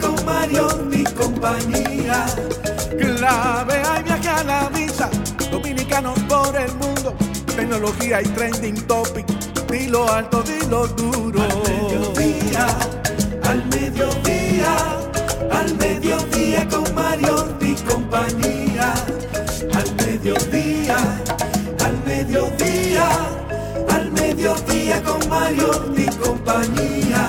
con Mario y compañía. Clave hay viaje a la vista, dominicanos por el mundo tecnología y trending topic. Dilo alto, dilo duro. Al mediodía, al mediodía, al mediodía con Mario y compañía. Al mediodía, al mediodía, al mediodía con Mario y compañía.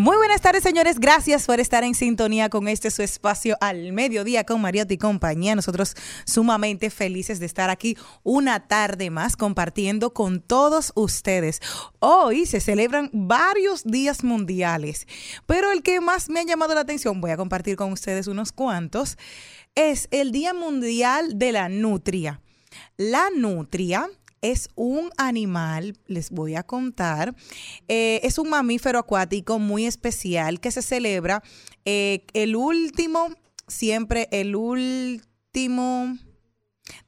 Muy buenas tardes, señores. Gracias por estar en sintonía con este su espacio al mediodía con Mariotti y compañía. Nosotros sumamente felices de estar aquí una tarde más compartiendo con todos ustedes. Hoy se celebran varios días mundiales, pero el que más me ha llamado la atención, voy a compartir con ustedes unos cuantos, es el Día Mundial de la Nutria. La nutria es un animal, les voy a contar, eh, es un mamífero acuático muy especial que se celebra eh, el último, siempre el último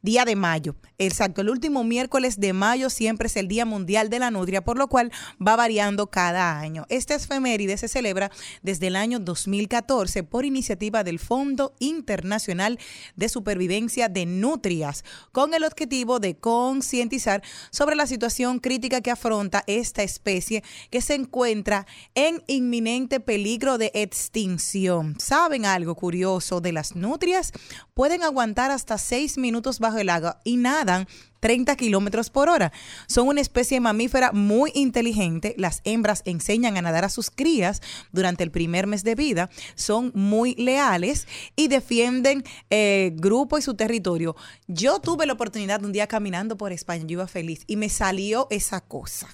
día de mayo. Exacto, el último miércoles de mayo siempre es el Día Mundial de la Nutria, por lo cual va variando cada año. Esta efeméride se celebra desde el año 2014 por iniciativa del Fondo Internacional de Supervivencia de Nutrias, con el objetivo de concientizar sobre la situación crítica que afronta esta especie que se encuentra en inminente peligro de extinción. ¿Saben algo curioso de las nutrias? Pueden aguantar hasta seis minutos bajo el agua y nadan 30 kilómetros por hora. Son una especie mamífera muy inteligente. Las hembras enseñan a nadar a sus crías durante el primer mes de vida. Son muy leales y defienden eh, grupo y su territorio. Yo tuve la oportunidad de un día caminando por España, yo iba feliz y me salió esa cosa.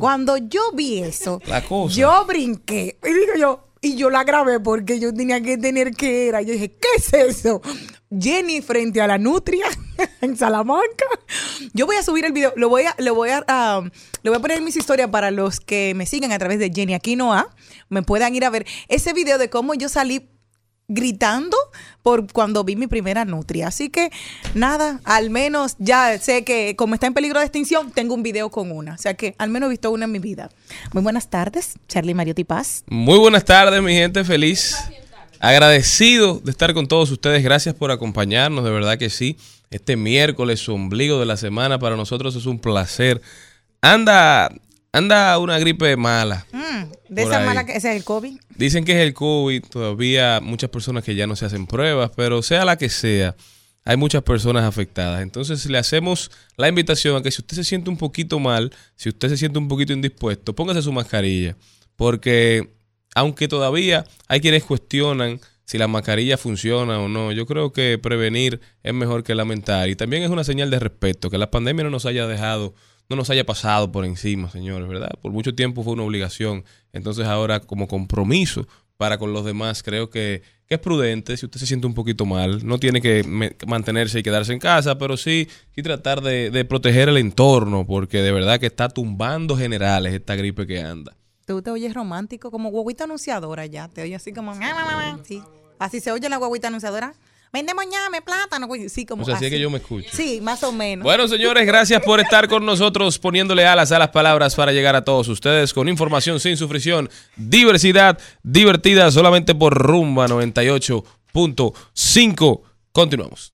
Cuando yo vi eso, La cosa. yo brinqué y digo yo, y yo la grabé porque yo tenía que tener que era. Yo dije, ¿qué es eso? Jenny frente a la nutria en Salamanca. Yo voy a subir el video, lo voy a, lo voy a, ah, lo voy a poner en mis historias para los que me sigan a través de Jenny Aquinoa, me puedan ir a ver ese video de cómo yo salí gritando por cuando vi mi primera nutria. Así que nada, al menos ya sé que como está en peligro de extinción, tengo un video con una. O sea que al menos he visto una en mi vida. Muy buenas tardes, Charlie Mariotti Paz. Muy buenas tardes, mi gente feliz. Agradecido de estar con todos ustedes. Gracias por acompañarnos, de verdad que sí. Este miércoles, ombligo de la semana, para nosotros es un placer. Anda, anda una gripe mala. Mm, de esa ahí. mala que es el COVID. Dicen que es el COVID, todavía muchas personas que ya no se hacen pruebas, pero sea la que sea, hay muchas personas afectadas. Entonces le hacemos la invitación a que si usted se siente un poquito mal, si usted se siente un poquito indispuesto, póngase su mascarilla. Porque aunque todavía hay quienes cuestionan si la mascarilla funciona o no, yo creo que prevenir es mejor que lamentar. Y también es una señal de respeto, que la pandemia no nos haya dejado, no nos haya pasado por encima, señores, ¿verdad? Por mucho tiempo fue una obligación. Entonces ahora como compromiso para con los demás, creo que, es prudente, si usted se siente un poquito mal, no tiene que mantenerse y quedarse en casa, pero sí, sí tratar de, de proteger el entorno, porque de verdad que está tumbando generales esta gripe que anda. Tú te oyes romántico, como guaguita anunciadora ya. Te oyes así como. Sí. Así se oye la guaguita anunciadora. Vendemos ñame, plátano. Sí, como o sea, así. que yo me escucho. Sí, más o menos. Bueno, señores, gracias por estar con nosotros, poniéndole alas a las palabras para llegar a todos ustedes con información sin sufrición, diversidad divertida solamente por Rumba 98.5. Continuamos.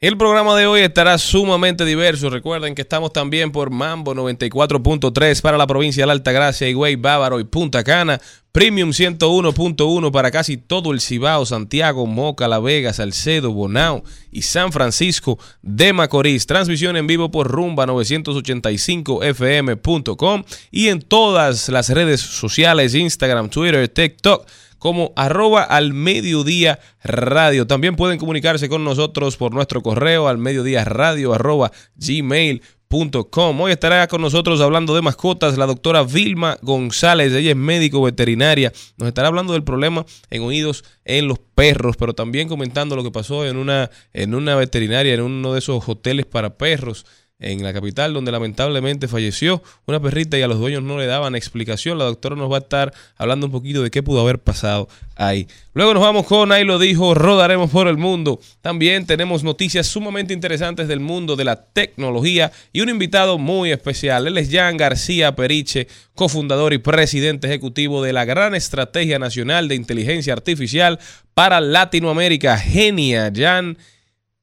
El programa de hoy estará sumamente diverso. Recuerden que estamos también por Mambo 94.3 para la provincia de Alta Gracia, Higüey, Bávaro y Punta Cana. Premium 101.1 para casi todo el Cibao, Santiago, Moca, La Vega, Salcedo, Bonao y San Francisco de Macorís. Transmisión en vivo por rumba985fm.com y en todas las redes sociales, Instagram, Twitter, TikTok como arroba al mediodía radio. También pueden comunicarse con nosotros por nuestro correo al mediodía radio arroba gmail.com. Hoy estará con nosotros hablando de mascotas la doctora Vilma González. Ella es médico veterinaria. Nos estará hablando del problema en oídos en los perros, pero también comentando lo que pasó en una, en una veterinaria, en uno de esos hoteles para perros en la capital, donde lamentablemente falleció una perrita y a los dueños no le daban explicación. La doctora nos va a estar hablando un poquito de qué pudo haber pasado ahí. Luego nos vamos con, ahí lo dijo, rodaremos por el mundo. También tenemos noticias sumamente interesantes del mundo de la tecnología y un invitado muy especial. Él es Jan García Periche, cofundador y presidente ejecutivo de la Gran Estrategia Nacional de Inteligencia Artificial para Latinoamérica, Genia. Jan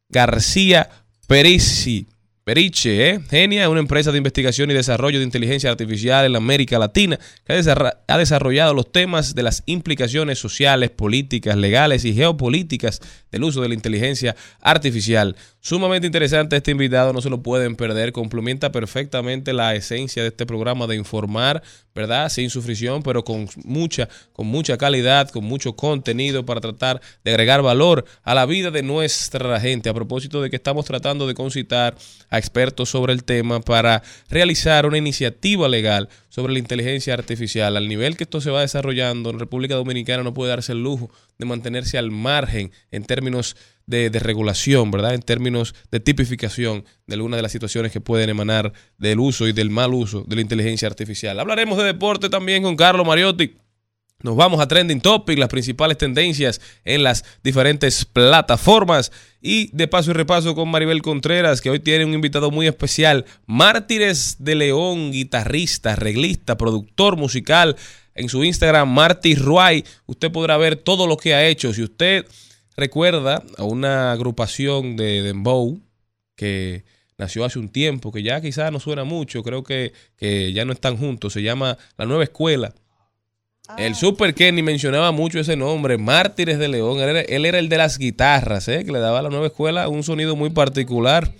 García Perici. Periche, ¿eh? Genia una empresa de investigación y desarrollo de inteligencia artificial en América Latina que ha desarrollado los temas de las implicaciones sociales, políticas, legales y geopolíticas del uso de la inteligencia artificial. Sumamente interesante este invitado, no se lo pueden perder, complementa perfectamente la esencia de este programa de informar, ¿verdad? Sin sufrición, pero con mucha, con mucha calidad, con mucho contenido para tratar de agregar valor a la vida de nuestra gente. A propósito de que estamos tratando de concitar a expertos sobre el tema para realizar una iniciativa legal sobre la inteligencia artificial. Al nivel que esto se va desarrollando en República Dominicana no puede darse el lujo de mantenerse al margen en términos de, regulación, ¿verdad? En términos de tipificación de algunas de las situaciones que pueden emanar del uso y del mal uso de la inteligencia artificial. Hablaremos de deporte también con Carlos Mariotti. Nos vamos a Trending Topic, las principales tendencias en las diferentes plataformas. Y de paso y repaso con Maribel Contreras, que hoy tiene un invitado muy especial. Mártires de León, guitarrista, arreglista, productor musical. En su Instagram, Marty Ruay, usted podrá ver todo lo que ha hecho. Si usted recuerda a una agrupación de Dembow que nació hace un tiempo, que ya quizás no suena mucho, creo que, que ya no están juntos, se llama La Nueva Escuela el ah. Super Kenny mencionaba mucho ese nombre, Mártires de León. Él era, el de las guitarras, ¿eh? que le daba a la nueva escuela un sonido muy particular.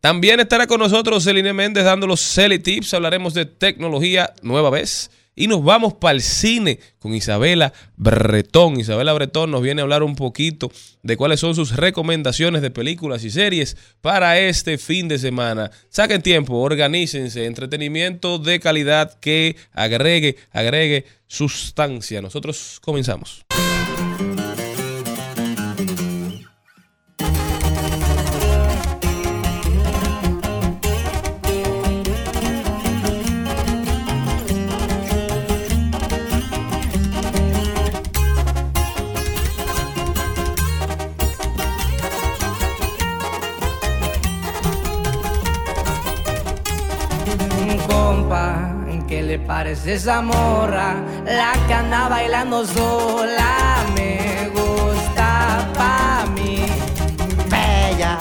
También estará con nosotros Celine Méndez dando los Celi Tips. Hablaremos de tecnología nueva vez. Y nos vamos para el cine con Isabela Bretón. Isabela Bretón nos viene a hablar un poquito de cuáles son sus recomendaciones de películas y series para este fin de semana. Saquen tiempo, organícense, entretenimiento de calidad que agregue, agregue sustancia. Nosotros comenzamos. Parece esa morra, la que anda bailando sola. Me gusta pa' mí. Bella,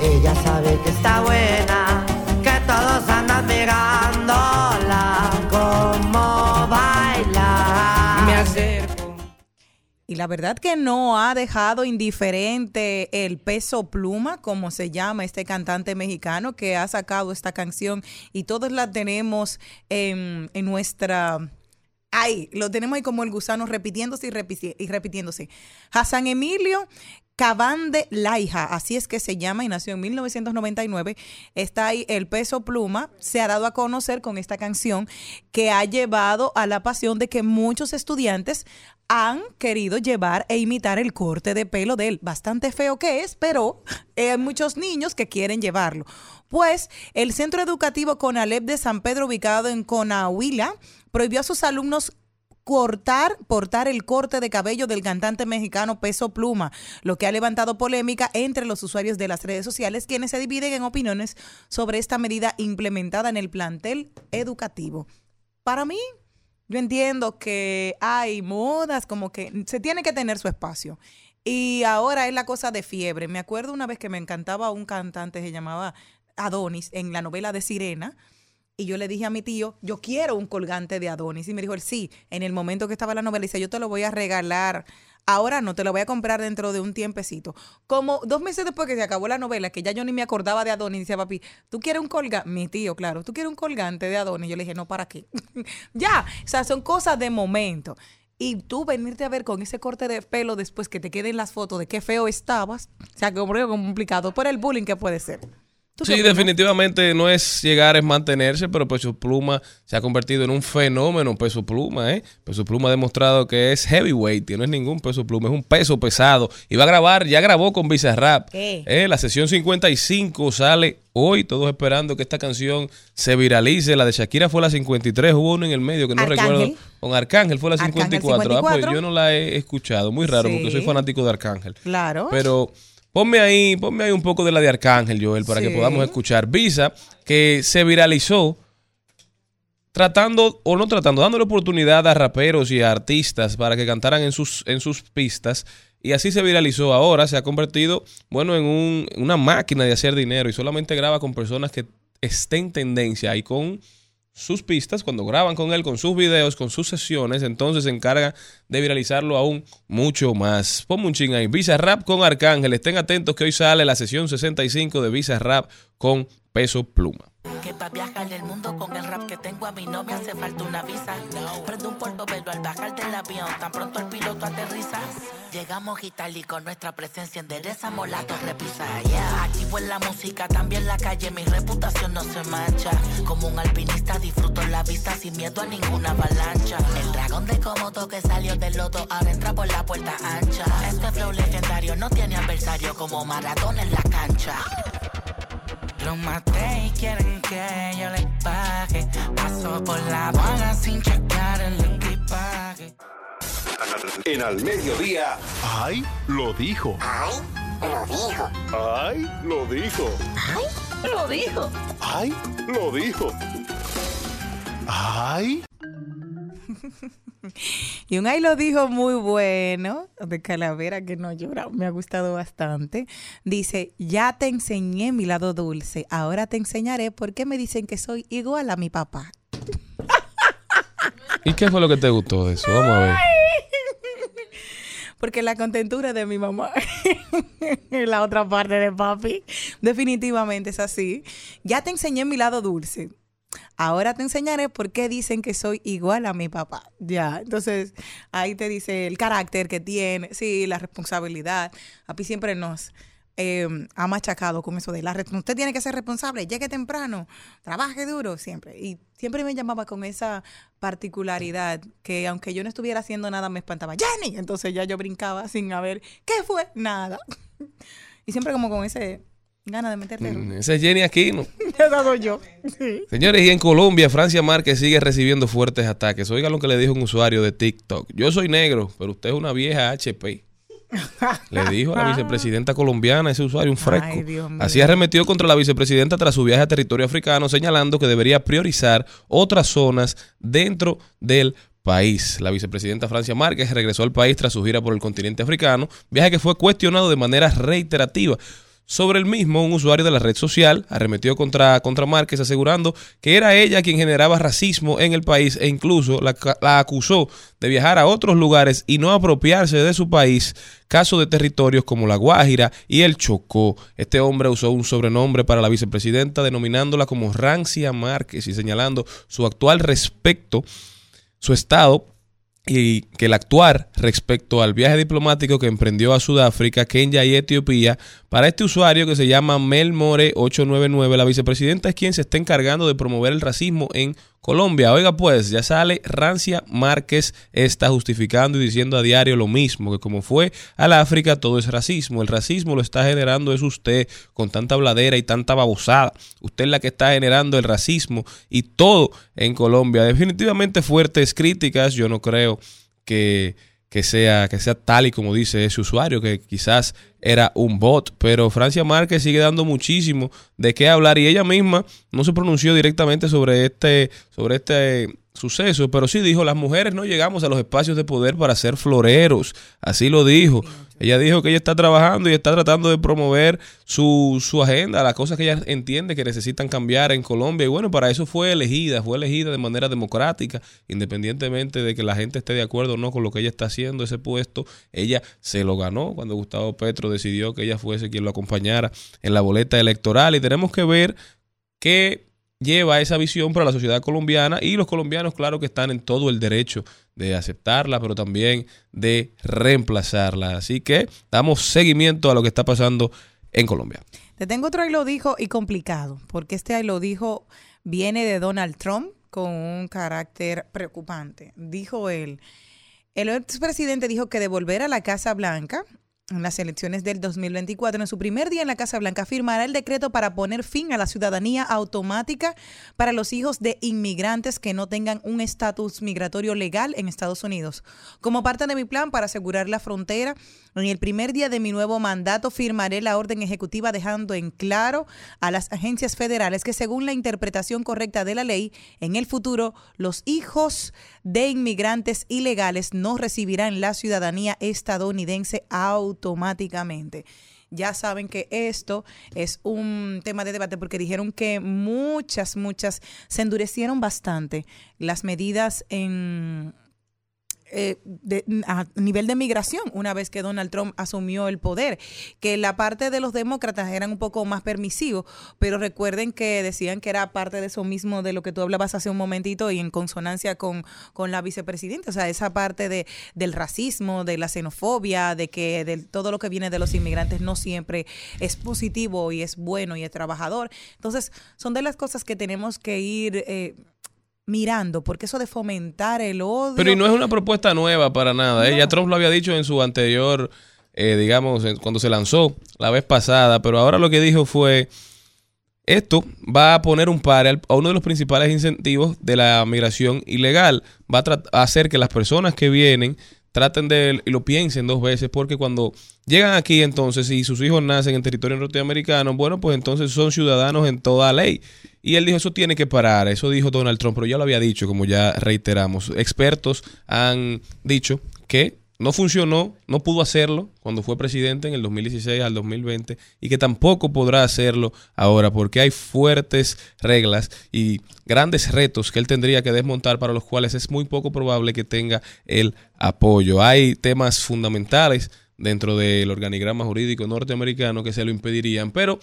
ella sabe que está buena, que todos andan mirándola Y la verdad que no ha dejado indiferente el peso pluma, como se llama este cantante mexicano que ha sacado esta canción y todos la tenemos en, nuestra... Ahí, lo tenemos ahí como el gusano repitiéndose y, y repitiéndose. Hassan Emilio Cabande Laija, así es que se llama y nació en 1999. Está ahí el peso pluma, se ha dado a conocer con esta canción que ha llevado a la pasión de que muchos estudiantes han querido llevar e imitar el corte de pelo de él. Bastante feo que es, pero hay muchos niños que quieren llevarlo. Pues el Centro Educativo Conalep de San Pedro, ubicado en Conahuila, prohibió a sus alumnos cortar, portar el corte de cabello del cantante mexicano Peso Pluma, lo que ha levantado polémica entre los usuarios de las redes sociales, quienes se dividen en opiniones sobre esta medida implementada en el plantel educativo. Para mí, yo entiendo que hay modas, como que se tiene que tener su espacio. Y ahora es la cosa de fiebre. Me acuerdo una vez que me encantaba un cantante, se llamaba Adonis, en la novela de Sirena. Y yo le dije a mi tío, yo quiero un colgante de Adonis. Y me dijo él, sí, en el momento que estaba la novela, dice, yo te lo voy a regalar. Ahora no, te lo voy a comprar dentro de un tiempecito. Como dos meses después que se acabó la novela, que ya yo ni me acordaba de Adonis, decía papi, ¿tú quieres un colgante? Mi tío, claro, ¿tú quieres un colgante de Adonis? Yo le dije, no, ¿para qué? ya, o sea, son cosas de momento. Y tú venirte a ver con ese corte de pelo después que te queden las fotos de qué feo estabas, o sea, como complicado por el bullying que puede ser. ¿Tú qué Sí, opinas? definitivamente no es llegar, es mantenerse, pero Peso Pluma se ha convertido en un fenómeno, Peso Pluma, ¿eh? Peso Pluma ha demostrado que es heavyweight, que no es ningún peso pluma, es un peso pesado. Y va a grabar, ya grabó con Bizarrap. ¿eh? La sesión 55 sale hoy, todos esperando que esta canción se viralice. La de Shakira fue la 53, hubo una en el medio que no Arcángel. recuerdo. Con Arcángel fue la Arcángel 54. Ah, pues 54. yo no la he escuchado, muy raro, Sí. porque soy fanático de Arcángel. Claro. Pero ponme ahí, ponme ahí un poco de la de Arcángel, Joel, para que podamos escuchar. Visa, que se viralizó tratando, o no tratando, dándole oportunidad a raperos y a artistas para que cantaran en sus, en sus pistas. Y así se viralizó ahora, se ha convertido, bueno, en un- una máquina de hacer dinero y solamente graba con personas que estén en tendencia y con sus pistas, cuando graban con él, con sus videos, con sus sesiones, entonces se encarga de viralizarlo aún mucho más. Ponme un ching ahí. Visa Rap con Arcángel. Estén atentos que hoy sale la sesión 65 de Visa Rap con Peso Pluma. Que pa' viajar el mundo con el rap que tengo a mí no me hace falta una visa. Prendo un portobelo al bajar del avión, tan pronto el piloto aterriza. Llegamos Italia y con nuestra presencia enderezamos la torre pisa. Yeah. Activo en la música, también la calle, mi reputación no se mancha. Como un alpinista disfruto la vista sin miedo a ninguna avalancha. El dragón de Komodo que salió del loto ahora entra por la puerta ancha. Este flow legendario no tiene adversario como Maradona en la cancha. Lo maté y quieren que yo le pague. Paso por la aduana sin checar el equipaje. En al mediodía, ¡Ay! Lo dijo. ¡Ay! Lo dijo. ¡Ay! Lo dijo. Lo dijo. ¡Ay! Lo dijo. ¡Ay! Y un ahí lo dijo muy bueno, de Calavera que no llora, me ha gustado bastante. Dice, ya te enseñé mi lado dulce, ahora te enseñaré por qué me dicen que soy igual a mi papá. ¿Y qué fue lo que te gustó de eso? Vamos a ver. Porque la contentura de mi mamá la otra parte de papi. Definitivamente es así. Ya te enseñé mi lado dulce. Ahora te enseñaré por qué dicen que soy igual a mi papá. Ya, entonces ahí te dice el carácter que tiene, sí, la responsabilidad. Papi siempre nos eh, ha machacado con eso de la. Usted tiene que ser responsable, llegue temprano, trabaje duro siempre. Y siempre me llamaba con esa particularidad que aunque yo no estuviera haciendo nada me espantaba. Jenny, entonces ya yo brincaba sin haber, ¿qué fue? Nada. Y siempre como con ese gana de meterle. Mm, Esa es Jenny Aquino. Esa soy yo. Sí. Señores, y en Colombia, Francia Márquez sigue recibiendo fuertes ataques. Oigan lo que le dijo un usuario de TikTok. Yo soy negro, pero usted es una vieja HP. Le dijo a la vicepresidenta colombiana, ese usuario, un fresco. Así arremetió contra la vicepresidenta tras su viaje a territorio africano, señalando que debería priorizar otras zonas dentro del país. La vicepresidenta Francia Márquez regresó al país tras su gira por el continente africano, viaje que fue cuestionado de manera reiterativa. Sobre el mismo, un usuario de la red social arremetió contra, contra Márquez asegurando que era ella quien generaba racismo en el país e incluso la, la acusó de viajar a otros lugares y no apropiarse de su país, caso de territorios como La Guajira y el Chocó. Este hombre usó un sobrenombre para la vicepresidenta denominándola como Rancia Márquez y señalando su actual respecto, su estado y que el actuar respecto al viaje diplomático que emprendió a Sudáfrica, Kenia y Etiopía, para este usuario que se llama Melmore 899, la vicepresidenta es quien se está encargando de promover el racismo en Colombia. Oiga pues, ya sale Rancia Márquez está justificando y diciendo a diario lo mismo, que como fue al África todo es racismo. El racismo lo está generando es usted con tanta bladera y tanta babosada. Usted es la que está generando el racismo y todo en Colombia. Definitivamente fuertes críticas, yo no creo que, que, sea, que sea tal y como dice ese usuario, que quizás era un bot, pero Francia Márquez sigue dando muchísimo de qué hablar y ella misma no se pronunció directamente sobre este, sobre este suceso, pero sí dijo, las mujeres no llegamos a los espacios de poder para ser floreros, así lo dijo. Ella dijo que ella está trabajando y está tratando de promover su, su agenda, las cosas que ella entiende que necesitan cambiar en Colombia. Y bueno, para eso fue elegida, fue elegida de manera democrática, independientemente de que la gente esté de acuerdo o no con lo que ella está haciendo, ese puesto, ella se lo ganó cuando Gustavo Petro decidió que ella fuese quien lo acompañara en la boleta electoral. Y tenemos que ver qué lleva esa visión para la sociedad colombiana y los colombianos, claro que están en todo el derecho de aceptarla, pero también de reemplazarla. Así que damos seguimiento a lo que está pasando en Colombia. Te tengo otro ahí lo dijo y complicado, porque este ahí lo dijo viene de Donald Trump con un carácter preocupante. Dijo él, el expresidente dijo que devolver a la Casa Blanca en las elecciones del 2024, en su primer día en la Casa Blanca, firmará el decreto para poner fin a la ciudadanía automática para los hijos de inmigrantes que no tengan un estatus migratorio legal en Estados Unidos. Como parte de mi plan para asegurar la frontera, en el primer día de mi nuevo mandato firmaré la orden ejecutiva dejando en claro a las agencias federales que según la interpretación correcta de la ley, en el futuro los hijos de inmigrantes ilegales no recibirán la ciudadanía estadounidense automáticamente. Ya saben que esto es un tema de debate porque dijeron que muchas, muchas se endurecieron bastante las medidas en eh, de, a nivel de migración una vez que Donald Trump asumió el poder, que la parte de los demócratas eran un poco más permisivos, pero recuerden que decían que era parte de eso mismo de lo que tú hablabas hace un momentito y en consonancia con, con la vicepresidenta, o sea, esa parte de, del racismo, de la xenofobia, de que de todo lo que viene de los inmigrantes no siempre es positivo y es bueno y es trabajador. Entonces, son de las cosas que tenemos que ir... Eh, mirando, porque eso de fomentar el odio. Pero y no es una propuesta nueva para nada. ¿eh? No. Ya Trump lo había dicho en su anterior, eh, digamos, en- cuando se lanzó la vez pasada, pero ahora lo que dijo fue, esto va a poner un par a uno de los principales incentivos de la migración ilegal. Va a hacer que las personas que vienen traten de y lo piensen dos veces porque cuando llegan aquí entonces y sus hijos nacen en territorio norteamericano, bueno, pues entonces son ciudadanos en toda ley. Y él dijo, eso tiene que parar, eso dijo Donald Trump, pero ya lo había dicho, como ya reiteramos. Expertos han dicho que no funcionó, no pudo hacerlo cuando fue presidente en el 2016 al 2020 y que tampoco podrá hacerlo ahora porque hay fuertes reglas y grandes retos que él tendría que desmontar para los cuales es muy poco probable que tenga el apoyo. Hay temas fundamentales dentro del organigrama jurídico norteamericano que se lo impedirían, pero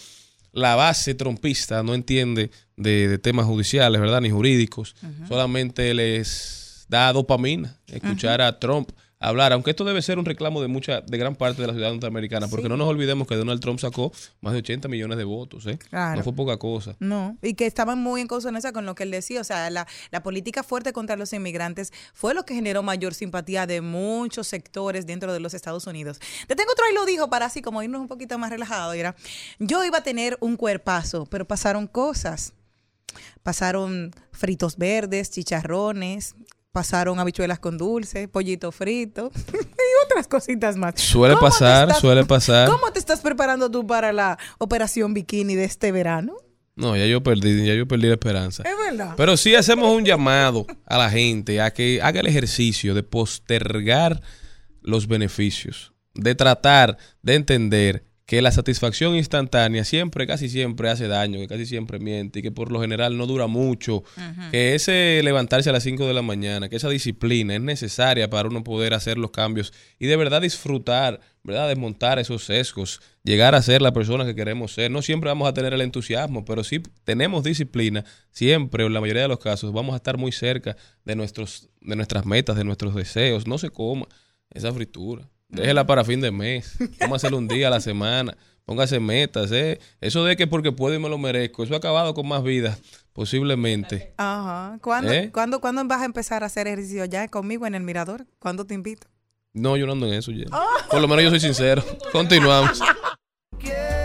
la base trompista no entiende de, de temas judiciales, ¿verdad? Ni jurídicos. Solamente les da dopamina escuchar a Trump hablar, aunque esto debe ser un reclamo de mucha, de gran parte de la ciudad norteamericana, porque Sí. no nos olvidemos que Donald Trump sacó más de 80 millones de votos, ¿eh? Claro. No fue poca cosa. No, y que estaban muy en consonancia con lo que él decía. O sea, la, la política fuerte contra los inmigrantes fue lo que generó mayor simpatía de muchos sectores dentro de los Estados Unidos. Te tengo otro ahí lo dijo para así como irnos un poquito más relajado. y Era, yo iba a tener un cuerpazo, pero pasaron cosas. Pasaron fritos verdes, chicharrones, pasaron habichuelas con dulce, pollito frito y otras cositas más. Suele ¿Cómo te pasar, estás- suele pasar. ¿Cómo te estás preparando tú para la operación bikini de este verano? No, ya yo perdí, ya yo perdí la esperanza. Es verdad. Pero sí hacemos un llamado a la gente a que haga el ejercicio de postergar los beneficios, de tratar de entender que la satisfacción instantánea siempre, casi siempre hace daño, que casi siempre miente y que por lo general no dura mucho, que ese levantarse a las 5 de la mañana, que esa disciplina es necesaria para uno poder hacer los cambios y de verdad disfrutar, ¿verdad? Desmontar esos sesgos, llegar a ser la persona que queremos ser. No siempre vamos a tener el entusiasmo, pero si tenemos disciplina, siempre o en la mayoría de los casos vamos a estar muy cerca de, nuestros, de nuestras metas, de nuestros deseos. No se coma esa fritura. Déjela para fin de mes. Cómaselo un día a la semana. Póngase metas, ¿eh? Eso de que porque puedo y me lo merezco, eso ha acabado con más vidas, posiblemente. Ajá. ¿Cuándo, ¿Eh? ¿cuándo, cuándo vas a empezar a hacer ejercicio ya conmigo en el mirador? ¿Cuándo te invito? No, yo no ando en eso ya. Por lo menos yo soy sincero. Continuamos. Quiero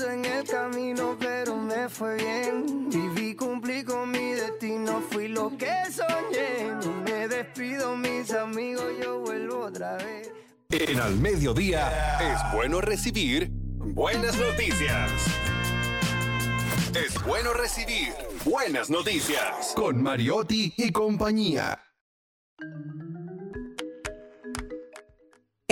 En el camino, pero me fue bien. Viví, cumplí con mi destino, fui lo que soñé. Me despido, mis amigos, yo vuelvo otra vez. En al mediodía es bueno recibir buenas noticias. Es bueno recibir buenas noticias. Con Mariotti y compañía.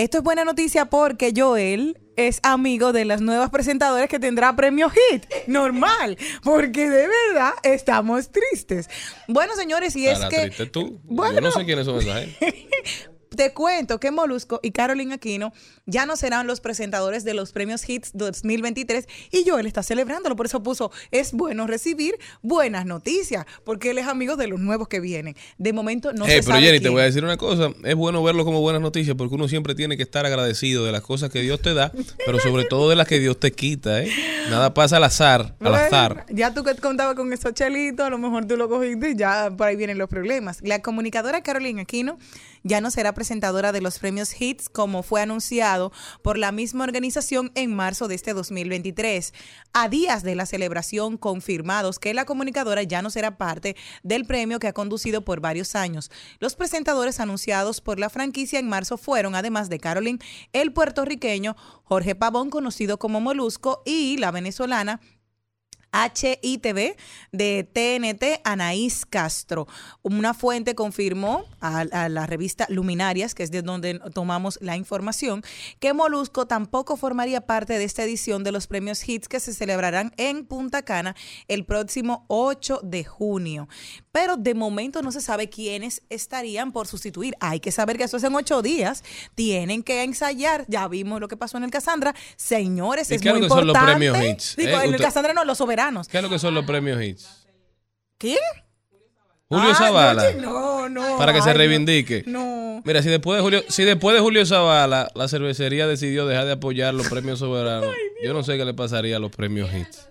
Esto es buena noticia porque Joel es amigo de las nuevas presentadoras que tendrá premio Hit. Normal, porque de verdad estamos tristes. Bueno, señores, y es que triste tú. Yo no sé quiénes son esa gente. te cuento que Molusco y Carolina Aquino ya no serán los presentadores de los premios Hits 2023 y Joel está celebrándolo. Por eso puso, es bueno recibir buenas noticias, porque él es amigo de los nuevos que vienen. De momento no Hey, se pero sabe Jenny, te voy a decir una cosa. Es bueno verlo como buenas noticias porque uno siempre tiene que estar agradecido de las cosas que Dios te da, pero sobre todo de las que Dios te quita, ¿eh? Nada pasa al azar, al azar. Ya tú que contabas con esos chelitos, a lo mejor tú lo cogiste y ya por ahí vienen los problemas. La comunicadora Carolina Aquino ya no será presentadora de los premios Hits como fue anunciado por la misma organización en marzo de este 2023. A días de la celebración confirmados que la comunicadora ya no será parte del premio que ha conducido por varios años. Los presentadores anunciados por la franquicia en marzo fueron, además de Carolyn, el puertorriqueño Jorge Pavón, conocido como Molusco, y la venezolana HITV de TNT, Anaís Castro. Una fuente confirmó a, a la revista Luminarias, que es de donde tomamos la información, que Molusco tampoco formaría parte de esta edición de los premios Hits que se celebrarán en Punta Cana el próximo 8 de junio. Pero de momento no se sabe quiénes estarían por sustituir. Hay que saber que eso es en ocho días. Tienen que ensayar. Ya vimos lo que pasó en el Cassandra. Señores, ¿Y es qué es lo que son los premios Hits? Digo, Eh, en el usted- Cassandra no, los soberanos. ¿Qué es lo que son los premios hits? ¿Quién? Julio Ah, Zavala. No, no. Para que se ay, reivindique. No. Mira, si después de Julio, si después de Julio Zavala la cervecería decidió dejar de apoyar los premios soberanos, yo no sé qué le pasaría a los premios hits.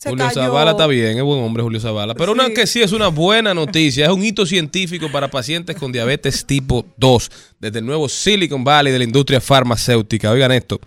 Se Julio cayó. Zavala está bien, es buen hombre Julio Zavala. Pero una Sí. que sí es una buena noticia, es un hito científico para pacientes con diabetes tipo 2, desde el nuevo Silicon Valley de la industria farmacéutica. Oigan esto.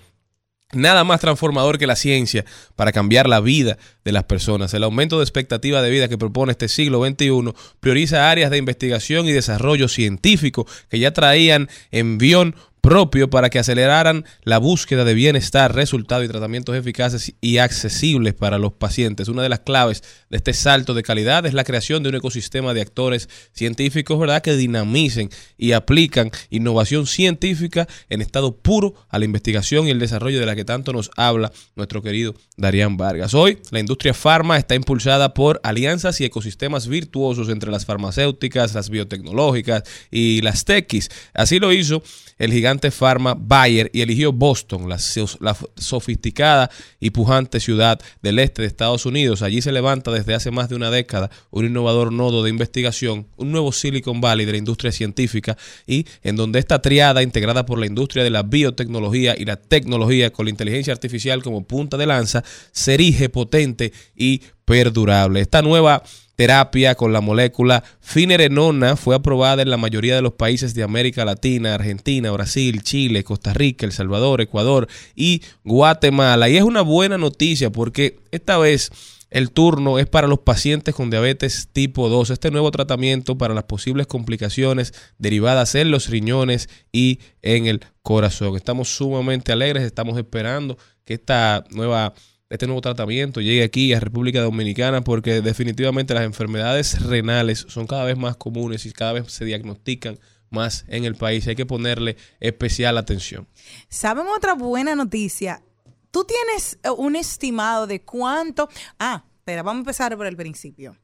Nada más transformador que la ciencia para cambiar la vida de las personas. El aumento de expectativa de vida que propone este siglo XXI prioriza áreas de investigación y desarrollo científico que ya traían envión propio para que aceleraran la búsqueda de bienestar, resultados y tratamientos eficaces y accesibles para los pacientes. Una de las claves de este salto de calidad es la creación de un ecosistema de actores científicos, ¿verdad?, que dinamicen y aplican innovación científica en estado puro a la investigación y el desarrollo de la que tanto nos habla nuestro querido Darían Vargas. Hoy, la industria farma está impulsada por alianzas y ecosistemas virtuosos entre las farmacéuticas, las biotecnológicas y las techis. Así lo hizo el gigante farma Bayer y eligió Boston, la, la, sofisticada y pujante ciudad del este de Estados Unidos. Allí se levanta desde hace más de una década un innovador nodo de investigación, un nuevo Silicon Valley de la industria científica y en donde esta triada integrada por la industria de la biotecnología y la tecnología con la inteligencia artificial como punta de lanza se erige potente y perdurable. Esta nueva terapia con la molécula finerenona fue aprobada en la mayoría de los países de América Latina, Argentina, Brasil, Chile, Costa Rica, El Salvador, Ecuador y Guatemala. Y es una buena noticia porque esta vez el turno es para los pacientes con diabetes tipo 2. Este nuevo tratamiento para las posibles complicaciones derivadas en los riñones y en el corazón. Estamos sumamente alegres, estamos esperando que esta nueva este nuevo tratamiento llegue aquí a República Dominicana porque definitivamente las enfermedades renales son cada vez más comunes y cada vez se diagnostican más en el país. Hay que ponerle especial atención. ¿Saben otra buena noticia? Tú tienes eh, un estimado de cuánto... Ah, espera, vamos a empezar por el principio.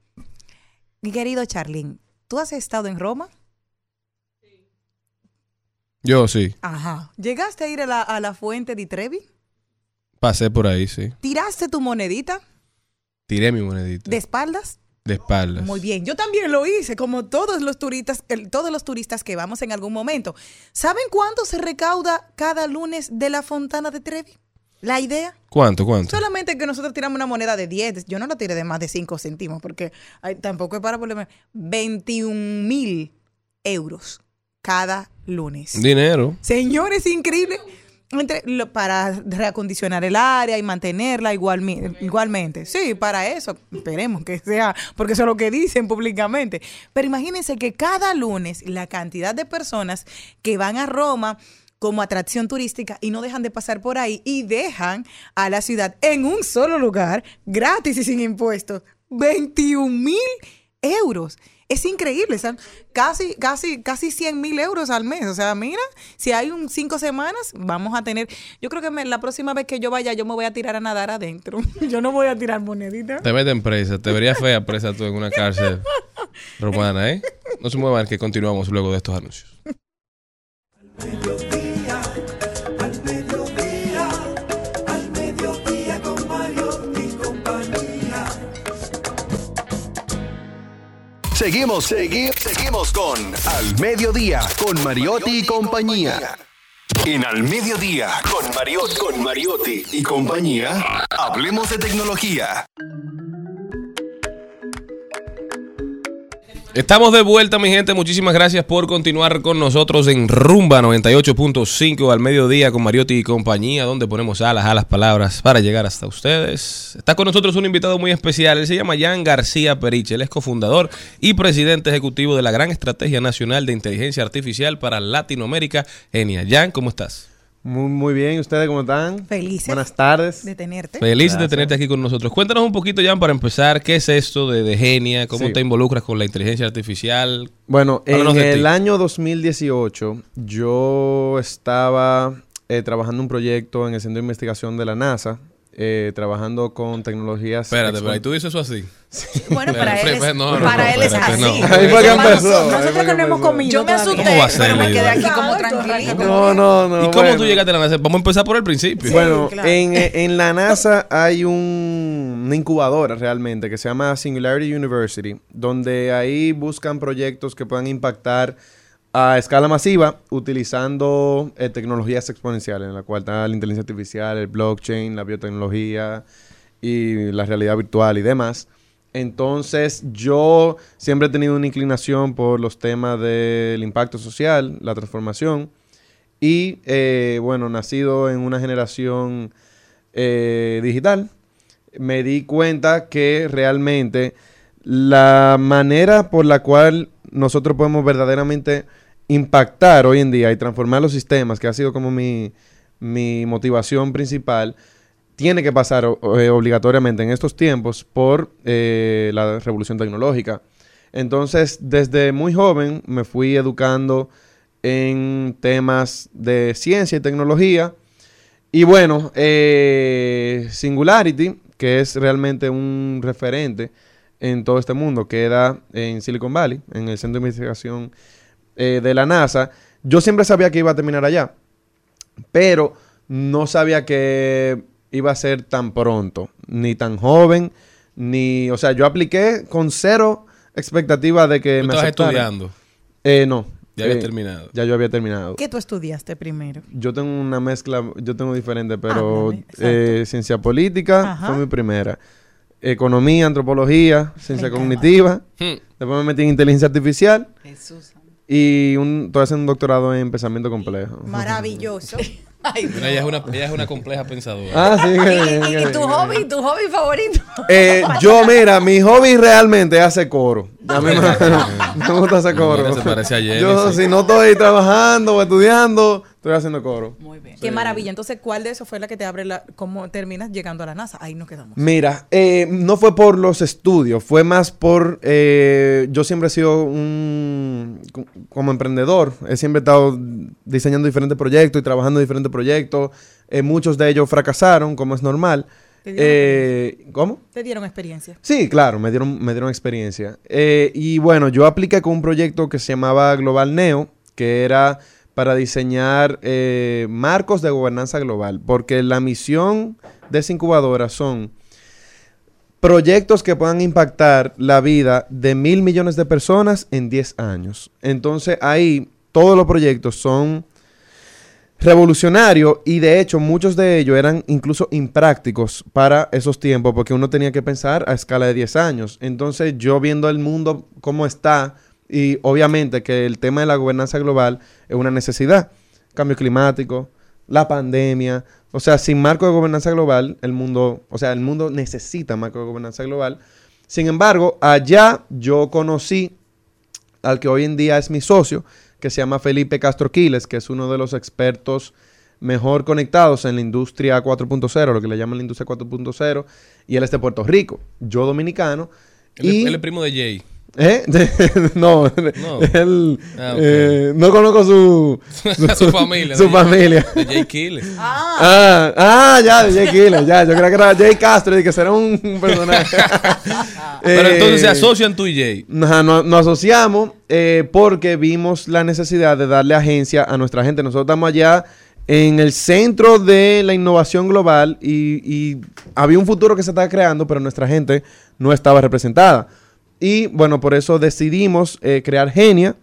Mi querido Charlín, ¿tú has estado en Roma? Yo sí. Ajá. ¿Llegaste a ir a la, a la fuente de Trevi? Pasé por ahí, sí. ¿Tiraste tu monedita? Tiré mi monedita. ¿De espaldas? De espaldas. Muy bien, yo también lo hice, como todos los turistas, el, todos los turistas que vamos en algún momento. ¿Saben cuánto se recauda cada lunes de la Fontana de Trevi? ¿La idea? ¿Cuánto, cuánto? Solamente que nosotros tiramos una moneda de 10. Yo no la tiré de más de 5 céntimos porque ay, tampoco es para problemas. 21 mil euros cada lunes. Dinero. Señores, increíble entre, lo, para reacondicionar el área y mantenerla igual, igualmente. Sí, para eso, esperemos que sea, porque eso es lo que dicen públicamente. Pero imagínense que cada lunes la cantidad de personas que van a Roma como atracción turística y no dejan de pasar por ahí y dejan a la ciudad en un solo lugar, gratis y sin impuestos, 21 mil euros. Es increíble, son casi, casi, casi 100 mil euros al mes. O sea, mira, si hay un cinco semanas, vamos a tener. Yo creo que me, la próxima vez que yo vaya, yo me voy a tirar a nadar adentro. yo no voy a tirar moneditas. Te meten presa, te verías fea presa tú en una cárcel romana, ¿eh? No se muevan, que continuamos luego de estos anuncios. Seguimos, seguimos, seguimos con Al Mediodía, con Mariotti y compañía. En Al Mediodía, con Mariotti, con Mariotti y compañía, hablemos de tecnología. Estamos de vuelta, mi gente. Muchísimas gracias por continuar con nosotros en Rumba 98.5 al mediodía con Mariotti y compañía, donde ponemos alas a las palabras para llegar hasta ustedes. Está con nosotros un invitado muy especial. Él se llama Jan García Periche. Él es cofundador y presidente ejecutivo de la Gran Estrategia Nacional de Inteligencia Artificial para Latinoamérica, Enia. Jan, ¿cómo estás? Muy, muy bien, ¿ustedes cómo están? Felices. Buenas tardes. De tenerte. Feliz de tenerte aquí con nosotros. Cuéntanos un poquito, Jan, para empezar, ¿qué es esto de, de Genia? ¿Cómo Sí. te involucras con la inteligencia artificial? Bueno, en Háblanos el ti. año 2018 yo estaba eh, trabajando un proyecto en el Centro de Investigación de la NASA, eh, trabajando con tecnologías... Espérate, pero ahí tú dices eso así. Bueno, para él es, no, no, para no, él es así. no. Ahí fue que empezó, nosotros. que no hemos comido Yo me asusté, ¿Cómo va a ser, pero me quedé aquí como Exacto, tranquilita. No, no, no. ¿Y cómo bueno. tú llegaste a la NASA? Vamos a empezar por el principio. Bueno, claro. en, eh, en la NASA hay un- una incubadora realmente que se llama Singularity University, donde ahí buscan proyectos que puedan impactar a escala masiva utilizando eh, tecnologías exponenciales, en la cual está la inteligencia artificial, el blockchain, la biotecnología y la realidad virtual y demás. Entonces, yo siempre he tenido una inclinación por los temas del impacto social, la transformación. Y eh, bueno, nacido en una generación eh, digital, me di cuenta que realmente la manera por la cual nosotros podemos verdaderamente impactar hoy en día y transformar los sistemas, que ha sido como mi, motivación principal, tiene que pasar eh, obligatoriamente en estos tiempos por eh, la revolución tecnológica. Entonces, desde muy joven me fui educando en temas de ciencia y tecnología. Y bueno, eh, Singularity, que es realmente un referente en todo este mundo, queda en Silicon Valley, en el centro de investigación eh, de la NASA. Yo siempre sabía que iba a terminar allá, pero no sabía que iba a ser tan pronto, ni tan joven, ni, o sea, yo apliqué con cero expectativa de que ¿Tú me estabas estudiando? Eh, no. Ya había Eh, terminado. Ya yo había terminado. ¿Qué tú estudiaste primero? Yo tengo una mezcla, yo tengo diferente, pero exacto. eh, ciencia política Ajá. fue mi primera. Economía, antropología, ciencia cognitiva. Hmm. Después me metí en inteligencia artificial Jesús. Y un, estoy haciendo un doctorado en pensamiento complejo. Maravilloso. Mira, ella es una, ella es una compleja pensadora. Ah, sí. qué y, tu hobby, tu hobby favorito. Eh, yo, mira, mi hobby realmente es hacer coro. A mí me, me gusta hacer coro. Mira, se parece a Jenny, Yo, sí. si no estoy trabajando o estudiando, estoy haciendo coro. Muy bien. Qué maravilla. Entonces, ¿cuál de esos fue la que te abre la, cómo terminas llegando a la NASA? Ahí nos quedamos. Mira, eh, no fue por los estudios, fue más por... eh, yo siempre he sido un... co- como emprendedor, he siempre estado diseñando diferentes proyectos y trabajando en diferentes proyectos. Eh, muchos de ellos fracasaron, como es normal. Te Eh, ¿Cómo? Te dieron experiencia. Sí, claro, me dieron, me dieron experiencia. Eh, y bueno, yo apliqué con un proyecto que se llamaba Global Neo, que era para diseñar eh, marcos de gobernanza global, porque la misión de esa incubadora son proyectos que puedan impactar la vida de mil millones de personas en 10 años. Entonces ahí todos los proyectos son revolucionarios y de hecho muchos de ellos eran incluso imprácticos para esos tiempos porque uno tenía que pensar a escala de 10 años. Entonces yo viendo el mundo como está y obviamente que el tema de la gobernanza global es una necesidad. Cambio climático, la pandemia, o sea, sin marco de gobernanza global, el mundo, o sea, el mundo necesita marco de gobernanza global. Sin embargo, allá yo conocí al que hoy en día es mi socio, que se llama Felipe Castro Quiles, que es uno de los expertos mejor conectados en la industria 4.0, lo que le llaman la industria 4.0, y él es de Puerto Rico, yo dominicano. Él, y, es, él es primo de Jay. ¿Eh? no, No. él, Ah, eh, no conozco su, Su familia, Su de Jay- familia. De Jay Kiles. Ah, ah, ya, de Jay Killer, ya. Yo creo que era Jay Castro y que será un, un personaje. Pero Eh, entonces se asocian tú y Jay. Ajá, no- nos asociamos eh, porque vimos la necesidad de darle agencia a nuestra gente. Nosotros estamos allá en el centro de la innovación global y, y había un futuro que se estaba creando, pero nuestra gente no estaba representada. Y bueno, por eso decidimos eh, crear Genia,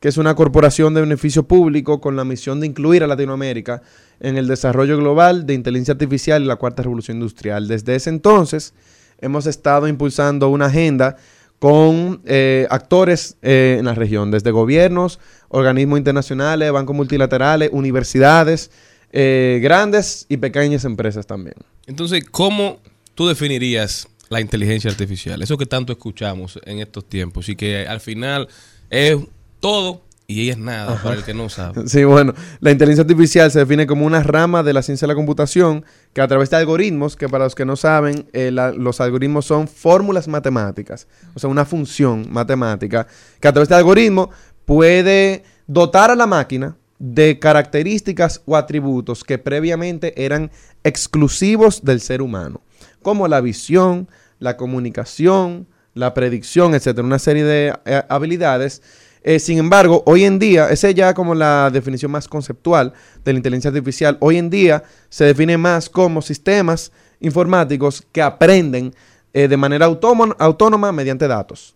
que es una corporación de beneficio público con la misión de incluir a Latinoamérica en el desarrollo global de inteligencia artificial y la cuarta revolución industrial. Desde ese entonces hemos estado impulsando una agenda con eh, actores eh, en la región, desde gobiernos, organismos internacionales, bancos multilaterales, universidades, grandes y pequeñas empresas también. Entonces, ¿cómo tú definirías la inteligencia artificial? Eso que tanto escuchamos en estos tiempos y que al final es todo y es nada para el que no sabe. Sí, bueno, la inteligencia artificial se define como una rama de la ciencia de la computación que a través de algoritmos, que para los que no saben, eh, la- los algoritmos son fórmulas matemáticas, o sea, una función matemática que a través de algoritmos puede dotar a la máquina de características o atributos que previamente eran exclusivos del ser humano, como la visión, la comunicación, la predicción, etcétera, una serie de eh, habilidades. Eh, sin embargo, hoy en día, esa es ya como la definición más conceptual de la inteligencia artificial. Hoy en día se define más como sistemas informáticos que aprenden eh, de manera autómon- autónoma mediante datos.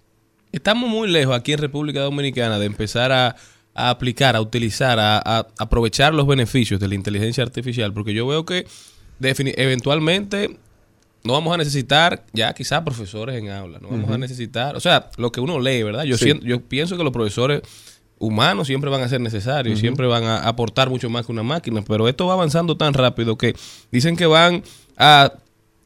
Estamos muy lejos aquí en República Dominicana de empezar a, aplicar, a utilizar, a, a aprovechar los beneficios de la inteligencia artificial, porque yo veo que eventualmente no vamos a necesitar ya quizás profesores en aula, no vamos a necesitar, o sea, lo que uno lee, ¿verdad? Yo, Sí. siento- yo pienso que los profesores humanos siempre van a ser necesarios, Ujú. siempre van a aportar mucho más que una máquina, pero esto va avanzando tan rápido que dicen que van a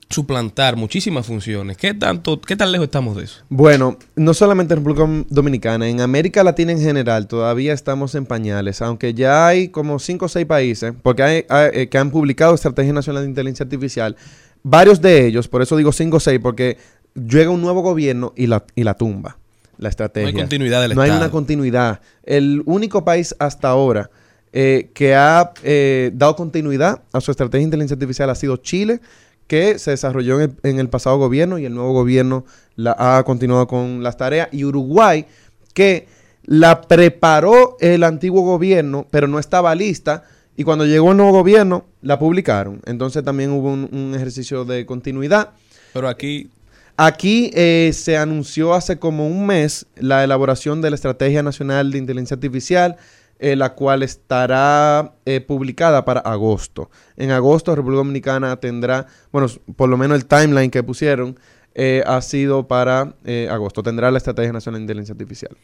suplantar muchísimas funciones. ¿Qué tanto, qué tan lejos estamos de eso? Bueno, no solamente en República Dominicana, en América Latina en general todavía estamos en pañales, aunque ya hay como cinco o seis países, porque hay, hay, eh, que han publicado Estrategia Nacional de Inteligencia Artificial, varios de ellos, por eso digo cinco o seis, porque llega un nuevo gobierno y la, y la tumba, la estrategia. No hay continuidad del No hay una continuidad. El único país hasta ahora eh, que ha eh, dado continuidad a su estrategia de inteligencia artificial ha sido Chile, que se desarrolló en el, en el pasado gobierno y el nuevo gobierno la, ha continuado con las tareas, y Uruguay, que la preparó el antiguo gobierno, pero no estaba lista, y cuando llegó el nuevo gobierno, la publicaron. Entonces también hubo un, un ejercicio de continuidad. Pero aquí Aquí eh, se anunció hace como un mes la elaboración de la Estrategia Nacional de Inteligencia Artificial, eh, la cual estará eh, publicada para agosto. En agosto República Dominicana tendrá, bueno, por lo menos el timeline que pusieron eh, ha sido para agosto. Tendrá la Estrategia Nacional de Inteligencia Artificial.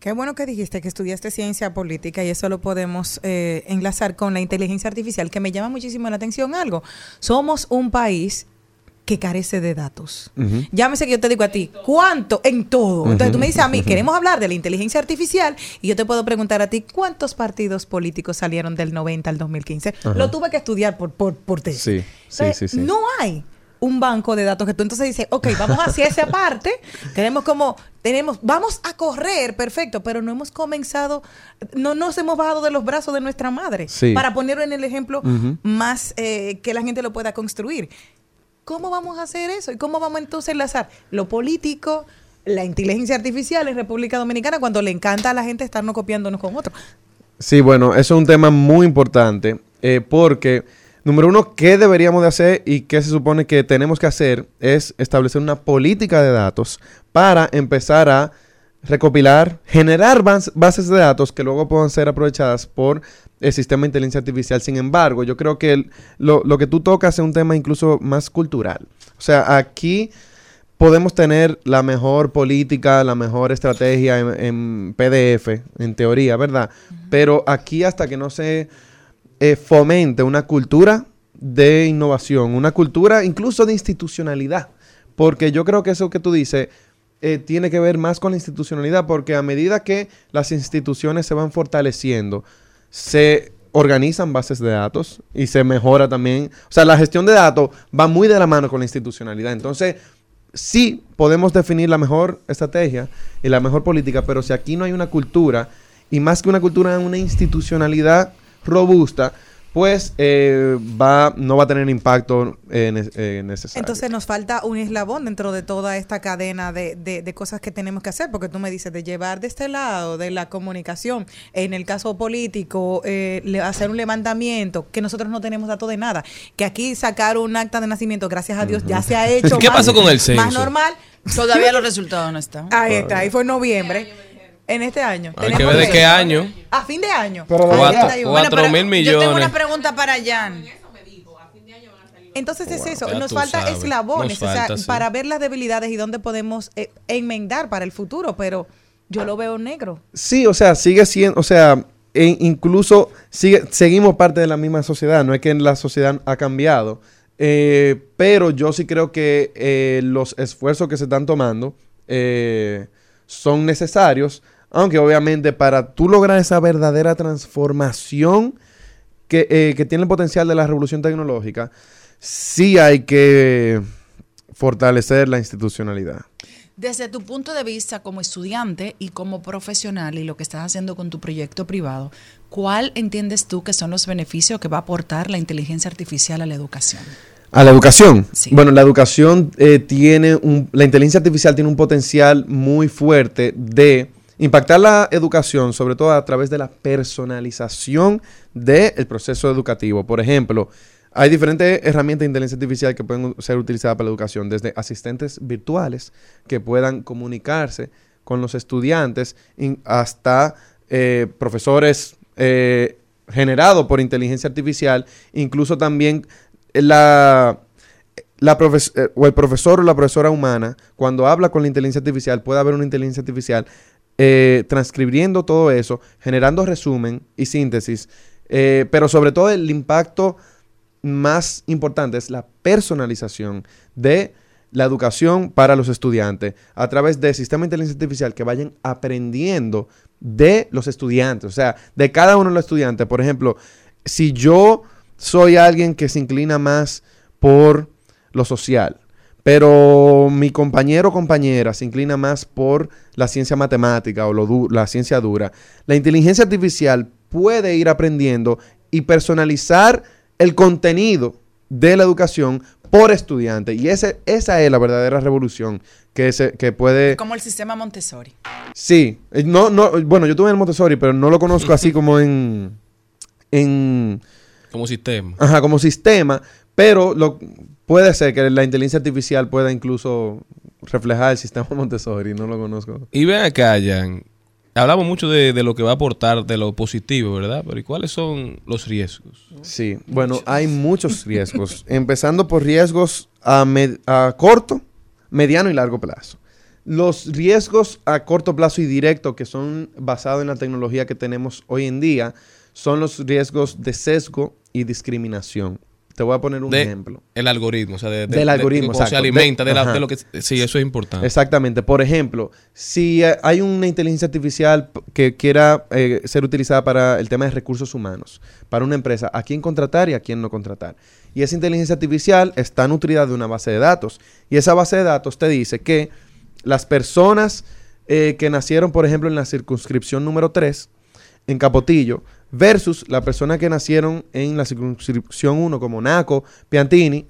Qué bueno que dijiste que estudiaste ciencia política y eso lo podemos eh, enlazar con la inteligencia artificial, que me llama muchísimo la atención algo. Somos un país que carece de datos. Llámese que yo te digo a ti, ¿cuánto? En todo. Entonces tú me dices a mí, queremos hablar de la inteligencia artificial y yo te puedo preguntar a ti, ¿cuántos partidos políticos salieron del 90 al 2015? Ajá. Lo tuve que estudiar por, por, por tesis. Sí, sí, sí, sí. No hay un banco de datos que tú entonces dices, ok, vamos hacia esa parte, queremos como, tenemos, vamos a correr, perfecto, pero no hemos comenzado, no nos hemos bajado de los brazos de nuestra madre, Sí. para ponerlo en el ejemplo más eh, que la gente lo pueda construir. ¿Cómo vamos a hacer eso? ¿Y cómo vamos entonces a enlazar lo político, la inteligencia artificial en República Dominicana cuando le encanta a la gente estarnos copiándonos con otros? Sí, bueno, eso es un tema muy importante eh, porque, número uno, ¿qué deberíamos de hacer y qué se supone que tenemos que hacer? Es establecer una política de datos para empezar a recopilar, generar bas- bases de datos que luego puedan ser aprovechadas por el sistema de inteligencia artificial. Sin embargo, yo creo que el- lo, lo que tú tocas es un tema incluso más cultural. O sea, aquí podemos tener la mejor política, la mejor estrategia en, en PDF, en teoría, ¿verdad? Pero aquí hasta que no se eh, fomente una cultura de innovación, una cultura incluso de institucionalidad, porque yo creo que eso que tú dices eh, tiene que ver más con la institucionalidad, porque a medida que las instituciones se van fortaleciendo, se organizan bases de datos y se mejora también, o sea, la gestión de datos va muy de la mano con la institucionalidad. Entonces, sí podemos definir la mejor estrategia y la mejor política, pero si aquí no hay una cultura, y más que una cultura, una institucionalidad robusta, pues eh, va, no va a tener impacto eh, ne- eh, necesario. Entonces nos falta un eslabón dentro de toda esta cadena de, de- de cosas que tenemos que hacer, porque tú me dices de llevar de este lado, de la comunicación, en el caso político, eh, le- hacer un levantamiento, que nosotros no tenemos datos de nada, que aquí sacar un acta de nacimiento, gracias a Dios, ya se ha hecho ¿Qué más- pasó con el más normal. Todavía los resultados no están. Ahí está, ahí fue en noviembre. En este año. Hay que ver de qué año. A fin de año. Pero Cuatro- mil Yo tengo millones. una pregunta para Jan. Entonces es eso, nos falta sabes, eslabones, nos o sea, falta, sí. para ver las debilidades y dónde podemos eh, enmendar para el futuro, pero yo lo veo negro. Sí, o sea, sigue siendo, o sea, e- incluso sigue, seguimos parte de la misma sociedad, no es que la sociedad ha cambiado, eh, pero yo sí creo que eh, los esfuerzos que se están tomando eh, son necesarios, aunque obviamente para tú lograr esa verdadera transformación que, eh, que tiene el potencial de la revolución tecnológica, sí hay que fortalecer la institucionalidad. Desde tu punto de vista como estudiante y como profesional y lo que estás haciendo con tu proyecto privado, ¿cuál entiendes tú que son los beneficios que va a aportar la inteligencia artificial a la educación? A la educación. Sí. Bueno, la educación eh, tiene un, la inteligencia artificial tiene un potencial muy fuerte de impactar la educación, sobre todo a través de la personalización del proceso educativo. Por ejemplo, hay diferentes herramientas de inteligencia artificial que pueden ser utilizadas para la educación, desde asistentes virtuales que puedan comunicarse con los estudiantes hasta eh, profesores eh, generados por inteligencia artificial, incluso también la, la eh, o el profesor o la profesora humana, cuando habla con la inteligencia artificial, puede haber una inteligencia artificial eh, transcribiendo todo eso, generando resumen y síntesis, eh, pero sobre todo el impacto más importante es la personalización de la educación para los estudiantes a través de sistemas de inteligencia artificial que vayan aprendiendo de los estudiantes, o sea, de cada uno de los estudiantes. Por ejemplo, si yo soy alguien que se inclina más por lo social, pero mi compañero o compañera se inclina más por la ciencia matemática o lo la ciencia dura, la inteligencia artificial puede ir aprendiendo y personalizar el contenido de la educación por estudiante. Y ese, esa es la verdadera revolución que, se, que puede... Como el sistema Montessori. Sí, eh, no, no, bueno, yo tuve en el Montessori, pero no lo conozco así como en, en, Como sistema. ajá, como sistema, pero lo, puede ser que la inteligencia artificial pueda incluso reflejar el sistema Montessori, no lo conozco. Y ven acá, Jan. Hablamos mucho de, de lo que va a aportar, de lo positivo, ¿verdad? Pero ¿y cuáles son los riesgos? Sí, bueno, hay muchos riesgos, empezando por riesgos a, med- a corto, mediano y largo plazo. Los riesgos a corto plazo y directo que son basados en la tecnología que tenemos hoy en día son los riesgos de sesgo y discriminación. Te voy a poner un De ejemplo. El algoritmo, o sea, de, de- Del de- algoritmo, cómo se alimenta, de, la- lo que... Sí, eso es importante. Exactamente. Por ejemplo, si hay una inteligencia artificial que quiera eh, ser utilizada para el tema de recursos humanos, para una empresa, a quién contratar y a quién no contratar. Y esa inteligencia artificial está nutrida de una base de datos. Y esa base de datos te dice que las personas eh, que nacieron, por ejemplo, en la circunscripción número 3, en Capotillo, versus la persona que nacieron en la circunscripción 1, como Naco, Piantini,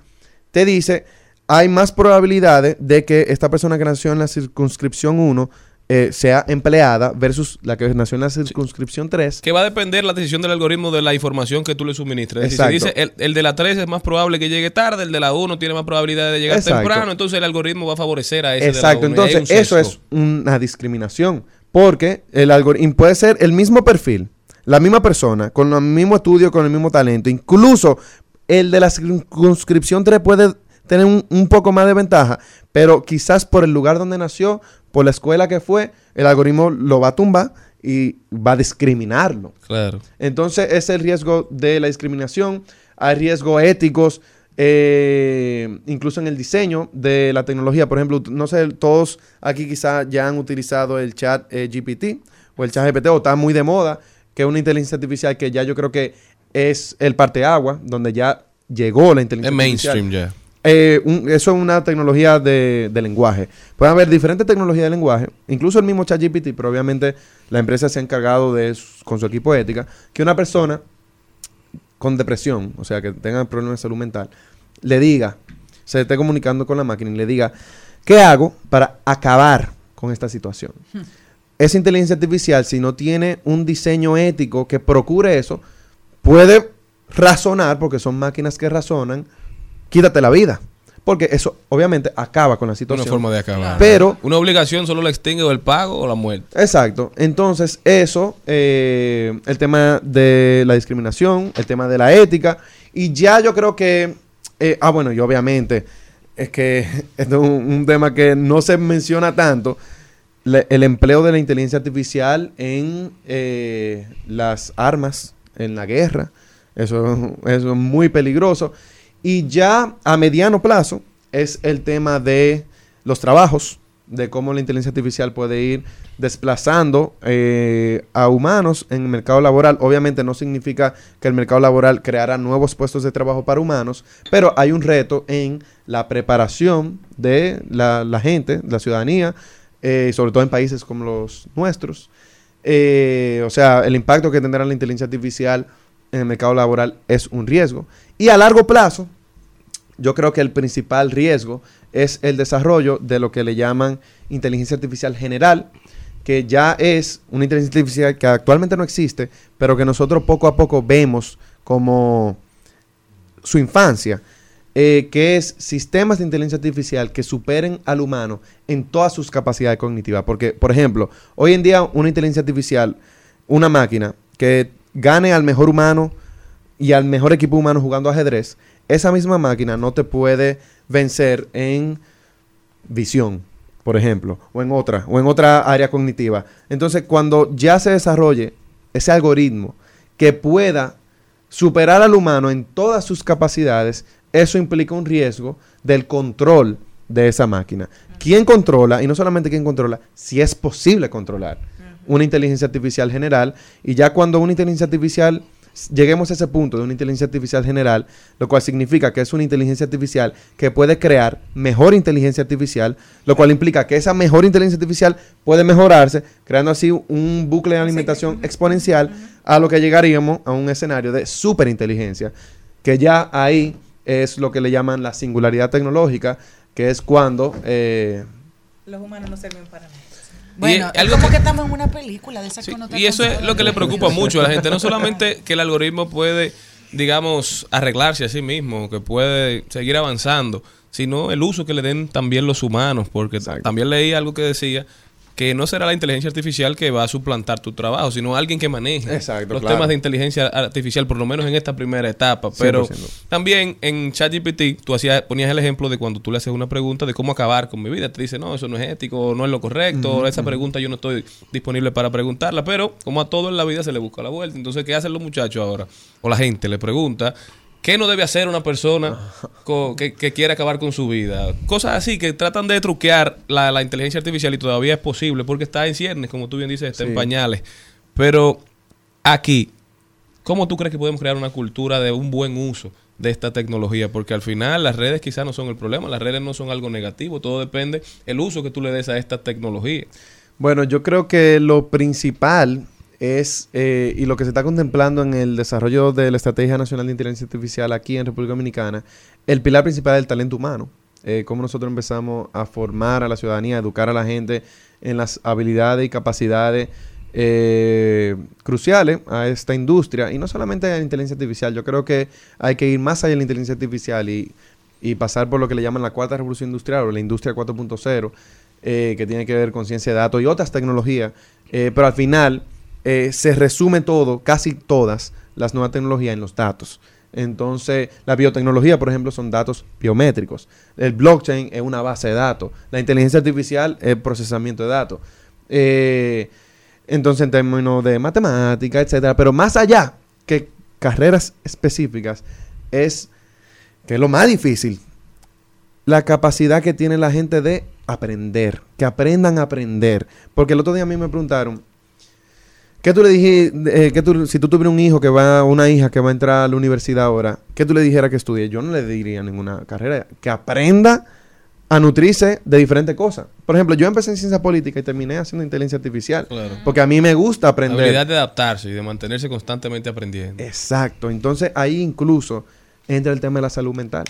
te dice, hay más probabilidades de que esta persona que nació en la circunscripción 1 eh, sea empleada versus la que nació en la circunscripción 3. Que va a depender la decisión del algoritmo de la información que tú le suministres. Es decir, si Exacto. dice el, el de la 3 es más probable que llegue tarde, el de la 1 tiene más probabilidad de llegar Exacto. temprano, entonces el algoritmo va a favorecer a ese Exacto, de la 1. entonces eso es una discriminación, porque el algoritmo puede ser el mismo perfil, la misma persona, con el mismo estudio, con el mismo talento, incluso el de la circunscripción 3 puede tener un, un poco más de ventaja, pero quizás por el lugar donde nació, por la escuela que fue, el algoritmo lo va a tumbar y va a discriminarlo. Claro. Entonces, ese es el riesgo de la discriminación. Hay riesgos éticos, eh, incluso en el diseño de la tecnología. Por ejemplo, no sé, todos aquí quizás ya han utilizado el chat eh, GPT o el chat GPT, o está muy de moda, que es una inteligencia artificial que ya yo creo que es el parteagua, donde ya llegó la inteligencia Es mainstream artificial. ya. Eh, un- eso es una tecnología de, de lenguaje. Pueden haber diferentes tecnologías de lenguaje, incluso el mismo ChatGPT, pero obviamente la empresa se ha encargado de, su- con su equipo de ética, que una persona con depresión, o sea, que tenga problemas de salud mental, le diga, se esté comunicando con la máquina y le diga, ¿qué hago para acabar con esta situación? Esa inteligencia artificial, si no tiene un diseño ético que procure eso, puede razonar, porque son máquinas que razonan, quítate la vida. Porque eso obviamente acaba con la Una situación. forma de acabar. Pero Una obligación solo la extingue o el pago o la muerte. Exacto. Entonces, eso, eh, el tema de la discriminación, el tema de la ética, y ya yo creo que, eh, ah, bueno, y obviamente, es que esto es un, un tema que no se menciona tanto, el empleo de la inteligencia artificial en eh, las armas, en la guerra, eso, eso es muy peligroso. Y ya a mediano plazo es el tema de los trabajos, de cómo la inteligencia artificial puede ir desplazando eh, a humanos en el mercado laboral. Obviamente no significa que el mercado laboral creará nuevos puestos de trabajo para humanos, pero hay un reto en la preparación de la, la gente, la ciudadanía, eh, sobre todo en países como los nuestros. Eh, o sea, el impacto que tendrá la inteligencia artificial en el mercado laboral es un riesgo. Y a largo plazo, yo creo que el principal riesgo es el desarrollo de lo que le llaman inteligencia artificial general, que ya es una inteligencia artificial que actualmente no existe, pero que nosotros poco a poco vemos como su infancia, eh, que es sistemas de inteligencia artificial que superen al humano en todas sus capacidades cognitivas. Porque, por ejemplo, hoy en día una inteligencia artificial, una máquina que gane al mejor humano y al mejor equipo humano jugando ajedrez, esa misma máquina no te puede vencer en visión, por ejemplo, o en otra, o en otra área cognitiva. Entonces, cuando ya se desarrolle ese algoritmo que pueda superar al humano en todas sus capacidades, eso implica un riesgo del control de esa máquina. ¿Quién controla? Y no solamente quién controla, si es posible controlar una inteligencia artificial general. Y ya cuando una inteligencia artificial, lleguemos a ese punto de una inteligencia artificial general, lo cual significa que es una inteligencia artificial que puede crear mejor inteligencia artificial, lo cual implica que esa mejor inteligencia artificial puede mejorarse, creando así un bucle de alimentación exponencial a lo que llegaríamos a un escenario de superinteligencia, que ya ahí es lo que le llaman la singularidad tecnológica, que es cuando... eh, Los humanos no sirven para nada. Bueno, Y es algo como que- estamos en una película de esas Sí, y eso es lo que le preocupa mucho a la gente. No solamente que el algoritmo puede, digamos, arreglarse a sí mismo, que puede seguir avanzando, sino el uso que le den también los humanos. Porque Exacto. también leí algo que decía que no será la inteligencia artificial que va a suplantar tu trabajo, sino alguien que maneje Exacto, los claro. temas de inteligencia artificial, por lo menos en esta primera etapa. Pero 100%. también en ChatGPT tú hacías, ponías el ejemplo de cuando tú le haces una pregunta de cómo acabar con mi vida. Te dice, no, eso no es ético, no es lo correcto, esa pregunta yo no estoy disponible para preguntarla. Pero como a todo en la vida se le busca la vuelta. Entonces, ¿qué hacen los muchachos ahora? O la gente le pregunta. ¿Qué no debe hacer una persona que, que quiere acabar con su vida? Cosas así que tratan de truquear la, la inteligencia artificial y todavía es posible porque está en ciernes, como tú bien dices, está en pañales. Pero aquí, ¿Cómo tú crees que podemos crear una cultura de un buen uso de esta tecnología? Porque al final las redes quizás no son el problema, las redes no son algo negativo, todo depende el uso que tú le des a esta tecnología. Bueno, yo creo que lo principal es, eh, y lo que se está contemplando en el desarrollo de la Estrategia Nacional de Inteligencia Artificial aquí en República Dominicana, el pilar principal es el talento humano. Eh, cómo nosotros empezamos a formar a la ciudadanía, a educar a la gente en las habilidades y capacidades eh, cruciales a esta industria. Y no solamente a la inteligencia artificial, yo creo que hay que ir más allá de la inteligencia artificial y, y pasar por lo que le llaman la cuarta revolución industrial o la industria 4.0, eh, que tiene que ver con ciencia de datos y otras tecnologías. Eh, pero al final eh, se resume todo, casi todas las nuevas tecnologías en los datos. Entonces, la biotecnología, por ejemplo, son datos biométricos. El blockchain es una base de datos. La inteligencia artificial es procesamiento de datos. Eh, entonces, en términos de matemática, etcétera. Pero más allá que carreras específicas, es que es lo más difícil. La capacidad que tiene la gente de aprender. Que aprendan a aprender. Porque el otro día a mí me preguntaron, ¿Qué tú le dijiste, eh, que tú, si tú tuvieras un hijo que va, una hija que va a entrar a la universidad ahora, ¿qué tú le dijeras que estudie? Yo no le diría ninguna carrera, que aprenda a nutrirse de diferentes cosas. Por ejemplo, yo empecé en ciencia política y terminé haciendo inteligencia artificial, Claro. porque a mí me gusta La aprender. habilidad de adaptarse y de mantenerse constantemente aprendiendo. Exacto. Entonces ahí incluso entra el tema de la salud mental.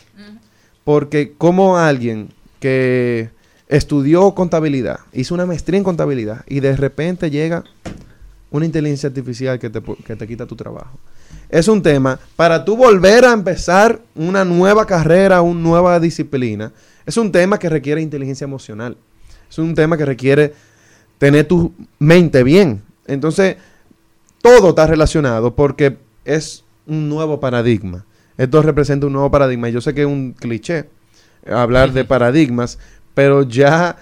Porque como alguien que estudió contabilidad, hizo una maestría en contabilidad y de repente llega una inteligencia artificial que te, que te quita tu trabajo. Es un tema para tú volver a empezar una nueva carrera, una nueva disciplina. Es un tema que requiere inteligencia emocional. Es un tema que requiere tener tu mente bien. Entonces, todo está relacionado porque es un nuevo paradigma. Esto representa un nuevo paradigma. Yo sé que es un cliché hablar de paradigmas, pero ya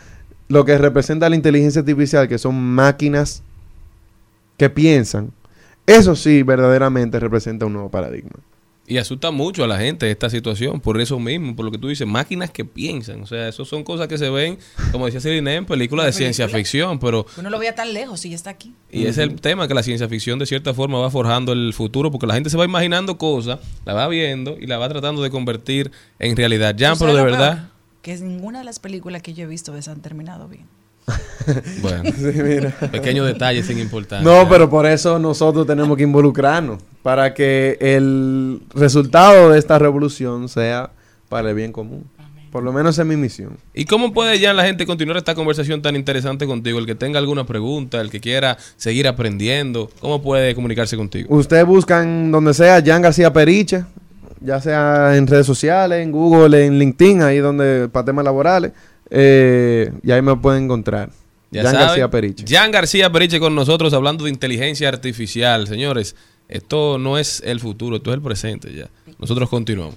lo que representa la inteligencia artificial, que son máquinas que piensan, eso sí verdaderamente representa un nuevo paradigma. Y asusta mucho a la gente esta situación, por eso mismo, por lo que tú dices, máquinas que piensan. O sea, eso son cosas que se ven, como decía Celine, en películas de ciencia ficción, pero Uno lo veía tan lejos y ya está aquí. Y es el tema, que la ciencia ficción de cierta forma va forjando el futuro, porque la gente se va imaginando cosas, la va viendo y la va tratando de convertir en realidad. Ya, ¿Tú pero de verdad? Que ninguna de las películas que yo he visto se han terminado bien. bueno, pequeños detalles sin importancia. No, pero por eso nosotros tenemos que involucrarnos, para que el resultado de esta revolución sea para el bien común. Por lo menos esa es mi misión. ¿Y cómo puede ya la gente continuar esta conversación tan interesante contigo? El que tenga alguna pregunta, el que quiera seguir aprendiendo, ¿cómo puede comunicarse contigo? Ustedes buscan donde sea Jan García Periche, ya sea en redes sociales, en Google, en LinkedIn, ahí donde para temas laborales, eh, y ahí me pueden encontrar. Ya Jan saben, García Periche. Jan García Periche con nosotros hablando de inteligencia artificial. Señores, esto no es el futuro, esto es el presente ya. Nosotros continuamos.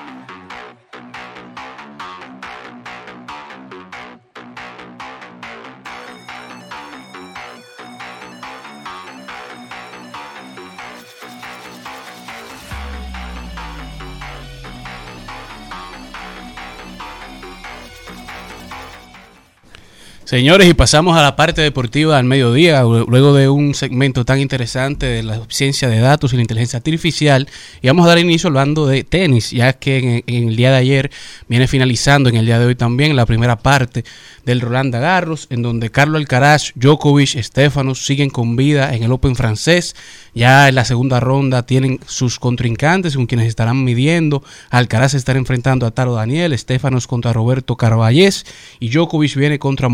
Señores, y pasamos a la parte deportiva al mediodía, luego de un segmento tan interesante de la ciencia de datos y la inteligencia artificial. Y vamos a dar inicio hablando de tenis, ya que en, el día de ayer viene finalizando, en el día de hoy también, la primera parte del Roland Garros, en donde Carlos Alcaraz, Djokovic, Stefanos siguen con vida en el Open francés. Ya en la segunda ronda tienen sus contrincantes con quienes estarán midiendo. Alcaraz estará enfrentando a Taro Daniel, Stefanos contra Roberto Carballés y Djokovic viene contra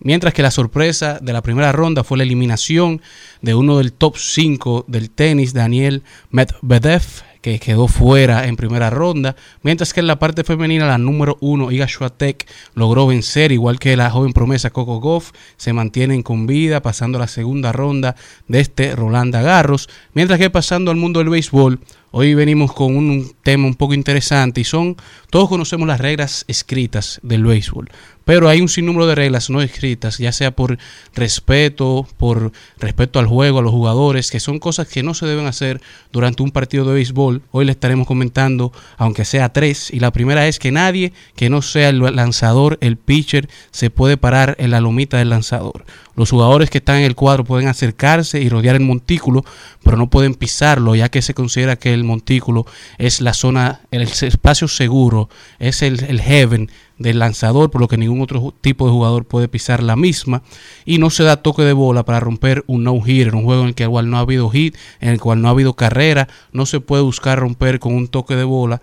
Mientras que la sorpresa de la primera ronda fue la eliminación de uno del top 5 del tenis, Daniel Medvedev, que quedó fuera en primera ronda, mientras que en la parte femenina la número uno, Iga Swiatek, logró vencer, igual que la joven promesa Coco Goff, se mantienen con vida pasando la segunda ronda de este Roland Garros, mientras que pasando al mundo del béisbol, Hoy venimos con un tema un poco interesante y son, todos conocemos las reglas escritas del béisbol, pero hay un sinnúmero de reglas no escritas, ya sea por respeto, por respeto al juego, a los jugadores, que son cosas que no se deben hacer durante un partido de béisbol. Hoy le estaremos comentando, aunque sea tres, y la primera es que nadie que no sea el lanzador, el pitcher, se puede parar en la lomita del lanzador. Los jugadores que están en el cuadro pueden acercarse y rodear el montículo, pero no pueden pisarlo, ya que se considera que el montículo es la zona, el espacio seguro, es el, el heaven del lanzador, por lo que ningún otro tipo de jugador puede pisar la misma. Y no se da toque de bola para romper un no-hitter, un juego en el cual no ha habido hit, en el cual no ha habido carrera. No se puede buscar romper con un toque de bola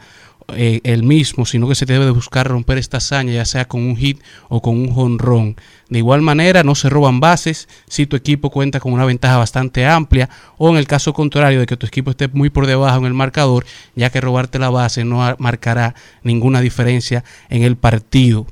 eh, el mismo, sino que se debe de buscar romper esta hazaña, ya sea con un hit o con un jonrón. De igual manera, no se roban bases si tu equipo cuenta con una ventaja bastante amplia o en el caso contrario de que tu equipo esté muy por debajo en el marcador, ya que robarte la base no marcará ninguna diferencia en el partido.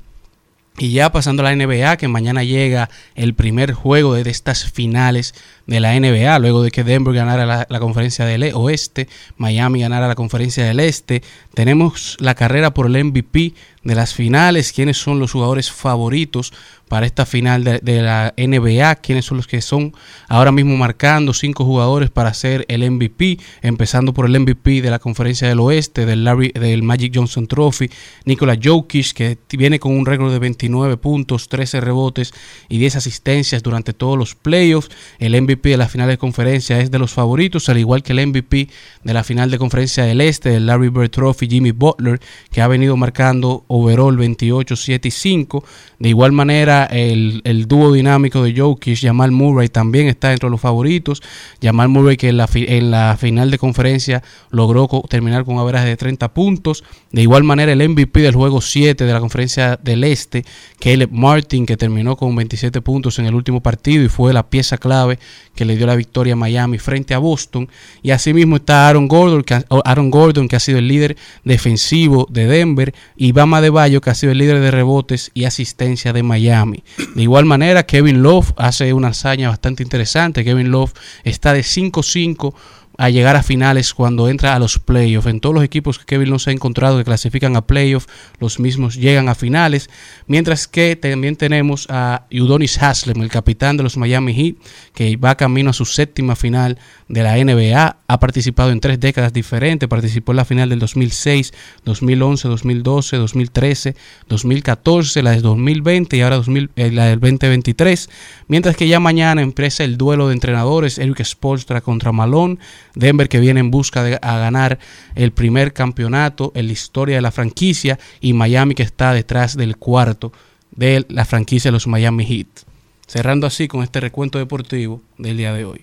Y ya pasando a la NBA, que mañana llega el primer juego de estas finales de la NBA, luego de que Denver ganara la, conferencia del e, oeste, Miami ganara la conferencia del este, tenemos la carrera por el MVP de las finales, quiénes son los jugadores favoritos para esta final de, la NBA, quiénes son los que son ahora mismo marcando cinco jugadores para ser el MVP, empezando por el MVP de la conferencia del oeste, del, del Magic Johnson Trophy, Nikola Jokic, que viene con un récord de 29 puntos, 13 rebotes y 10 asistencias durante todos los playoffs, el MVP de la final de conferencia es de los favoritos, al igual que el MVP de la final de conferencia del este, el Larry Bird Trophy, Jimmy Butler, que ha venido marcando overall 28, 7 y 5, de igual manera el, dúo dinámico de Jokic, Jamal Murray también está entre los favoritos. Jamal Murray que en la, final de conferencia logró terminar con un de 30 puntos. De igual manera el MVP del juego 7 de la conferencia del Este, Caleb Martin, que terminó con 27 puntos en el último partido y fue la pieza clave que le dio la victoria a Miami frente a Boston. Y asimismo está Aaron Gordon, que, Aaron Gordon, que ha sido el líder defensivo de Denver, y Bama de Bayo, que ha sido el líder de rebotes y asistencia de Miami. De igual manera, Kevin Love hace una hazaña bastante interesante. Kevin Love está de 5-5 a llegar a finales cuando entra a los playoffs. En todos los equipos que Kevin no se ha encontrado que clasifican a playoffs, los mismos llegan a finales. Mientras que también tenemos a Udonis Haslem, el capitán de los Miami Heat, que va camino a su séptima final de la NBA. Ha participado en tres décadas diferentes. Participó en la final del 2006, 2011, 2012, 2013, 2014, la de 2020 y ahora eh, la del 2023. Mientras que ya mañana empieza el duelo de entrenadores, Eric Spolstra contra Malone. Denver que viene en busca de a ganar el primer campeonato en la historia de la franquicia y Miami que está detrás del cuarto de la franquicia de los Miami Heat. Cerrando así con este recuento deportivo del día de hoy.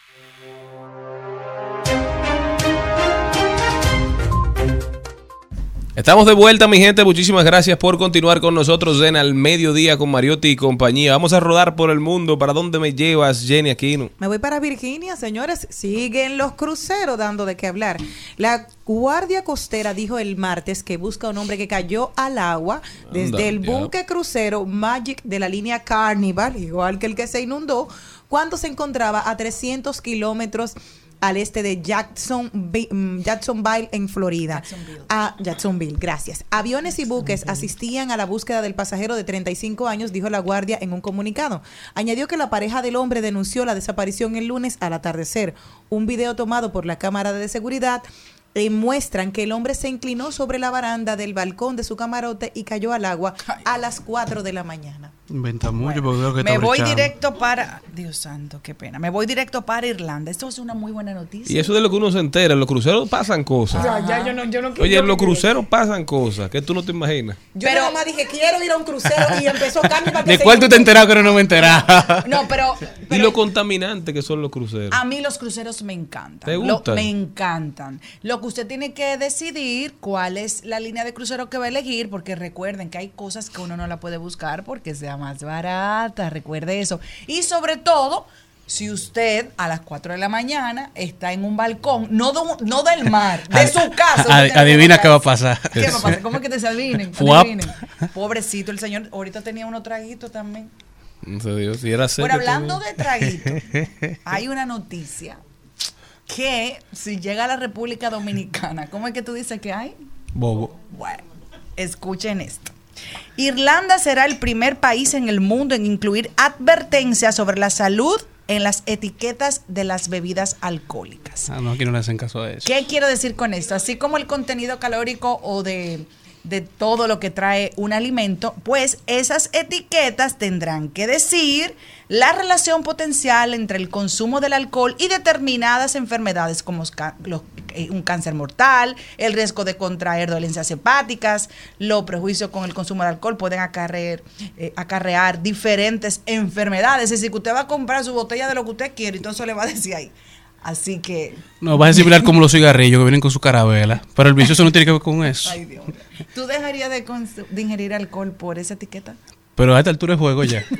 Estamos de vuelta, mi gente. Muchísimas gracias por continuar con nosotros en Al Mediodía con Mariotti y compañía. Vamos a rodar por el mundo. ¿Para dónde me llevas, Jenny Aquino? Me voy para Virginia, señores. Siguen los cruceros dando de qué hablar. La Guardia Costera dijo el martes que busca a un hombre que cayó al agua desde Anda, el buque crucero Magic de la línea Carnival, igual que el que se inundó, cuando se encontraba a 300 kilómetros al este de Jackson, mm, Jacksonville, en Florida. A Jacksonville, gracias. Aviones y buques asistían a la búsqueda del pasajero de 35 años, dijo la guardia en un comunicado. Añadió que la pareja del hombre denunció la desaparición el lunes al atardecer. Un video tomado por la cámara de seguridad eh, muestran que el hombre se inclinó sobre la baranda del balcón de su camarote y cayó al agua a las 4 de la mañana. Inventa mucho porque veo que Me voy brechando. directo para. Dios santo, qué pena. Me voy directo para Irlanda. Esto es una muy buena noticia. Y eso de lo que uno se entera. En los cruceros pasan cosas. Ya, ya, yo no, yo no Oye, yo en los cruceros pasan cosas que tú no te imaginas. Yo nada más dije, quiero ir a un crucero y empezó Carnival. que ¿De cuál tú te enterado que no me enteraba? No, pero Y lo contaminante que son los cruceros. a mí los cruceros me encantan. ¿Te Lo- gustan? me encantan. Lo que usted tiene que decidir cuál es la línea de crucero que va a elegir, porque recuerden que hay cosas que uno no la puede buscar porque sea más barata. Recuerde eso. Y sobre todo. Si usted a las 4 de la mañana está en un balcón, no, de un- no del mar, de su casa. Ad- adivina qué va a pasar. ¿Qué va a pasar? ¿Cómo es que te se adivinen? Adivinen. Pobrecito el señor. Ahorita tenía unos traguitos también. No sé Dios, si era serio. Bueno, hablando también. de traguito, hay una noticia que si llega a la República Dominicana, ¿cómo es que tú dices que hay? Bobo. Bueno, escuchen esto. Irlanda será el primer país en el mundo en incluir advertencias sobre la salud en las etiquetas de las bebidas alcohólicas. Ah, no, aquí no le hacen caso a eso. ¿Qué quiero decir con esto? Así como el contenido calórico o de, de todo lo que trae un alimento, pues esas etiquetas tendrán que decir la relación potencial entre el consumo del alcohol y determinadas enfermedades como eh, un cáncer mortal, el riesgo de contraer dolencias hepáticas, los prejuicios con el consumo de alcohol pueden acarrear, eh, acarrear diferentes enfermedades. Es decir, que usted va a comprar su botella de lo que usted quiere y todo eso le va a decir ahí. Así que No, va a ser similar como los cigarrillos que vienen con su carabela. Pero el vicioso no tiene que ver con eso. Ay, Dios. ¿Tú dejarías de, de ingerir alcohol por esa etiqueta? Pero a esta altura de juego ya.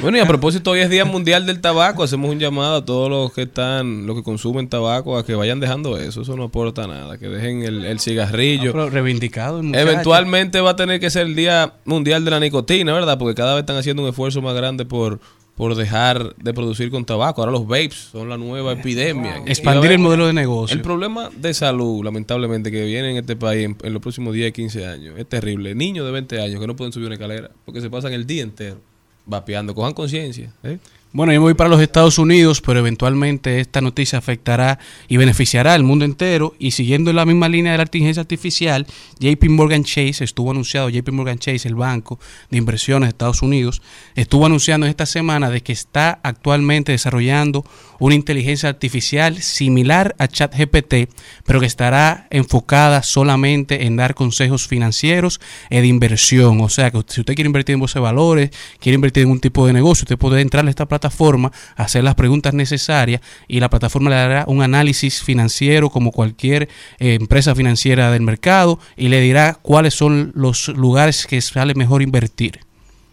Bueno, y a propósito, hoy es Día Mundial del Tabaco. Hacemos un llamado a todos los que están, los que consumen tabaco, a que vayan dejando eso. Eso no aporta nada. Que dejen el, el cigarrillo. Ah, pero reivindicado el. Eventualmente va a tener que ser el Día Mundial de la Nicotina, ¿verdad? Porque cada vez están haciendo un esfuerzo más grande por, por dejar de producir con tabaco. Ahora los vapes son la nueva epidemia. Expandir el modelo de negocio. El problema de salud, lamentablemente, que viene en este país en, en los próximos 10, 15 años, es terrible. Niños de 20 años que no pueden subir una escalera porque se pasan el día entero vapeando. Cojan conciencia. ¿eh? Bueno, yo me voy para los Estados Unidos, pero eventualmente esta noticia afectará y beneficiará al mundo entero. Y siguiendo la misma línea de la inteligencia artificial, JP Morgan Chase estuvo anunciado, JP Morgan Chase, el banco de inversiones de Estados Unidos, estuvo anunciando esta semana de que está actualmente desarrollando una inteligencia artificial similar a ChatGPT, pero que estará enfocada solamente en dar consejos financieros y de inversión. O sea, que si usted quiere invertir en bolsa de valores, quiere invertir en un tipo de negocio, usted puede entrar a esta plataforma, hacer las preguntas necesarias y la plataforma le dará un análisis financiero como cualquier eh, empresa financiera del mercado y le dirá cuáles son los lugares que sale mejor invertir.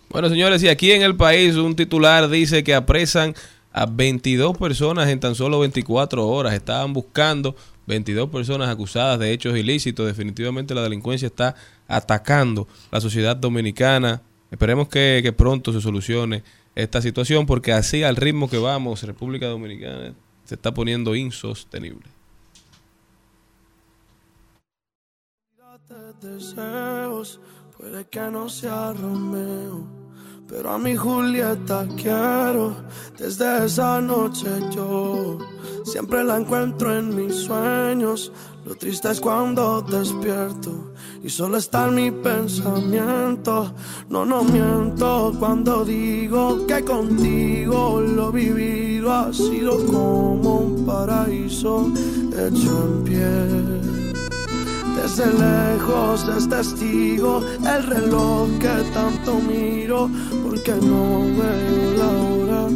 Bueno, señores, y aquí en el país un titular dice que apresan a 22 personas en tan solo 24 horas. Estaban buscando 22 personas acusadas de hechos ilícitos. Definitivamente la delincuencia está atacando la sociedad dominicana. Esperemos que, que pronto se solucione esta situación porque así al ritmo que vamos, República Dominicana se está poniendo insostenible. deseos, puede que no sea Romeo, pero a mi Julieta quiero. Desde esa noche yo siempre la encuentro en mis sueños. Lo triste es cuando despierto y solo está en mi pensamiento. No, no miento cuando digo que contigo lo vivido ha sido como un paraíso hecho en pie. Desde lejos es testigo el reloj que tanto miro porque no veo la hora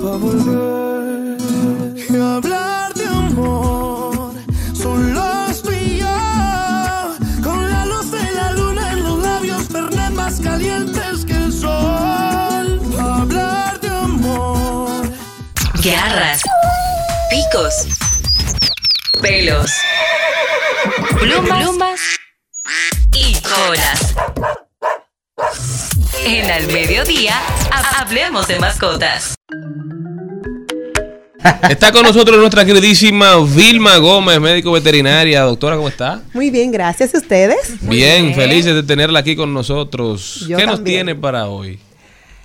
para volver y hablar garras, picos, pelos, plumas, plumas y colas. En Al Mediodía, ha- hablemos de mascotas. Está con nosotros nuestra queridísima Vilma Gómez, médico veterinaria. Doctora, ¿cómo está? Muy bien, gracias a ustedes. Bien, felices de tenerla aquí con nosotros. Yo ¿Qué nos tiene para hoy?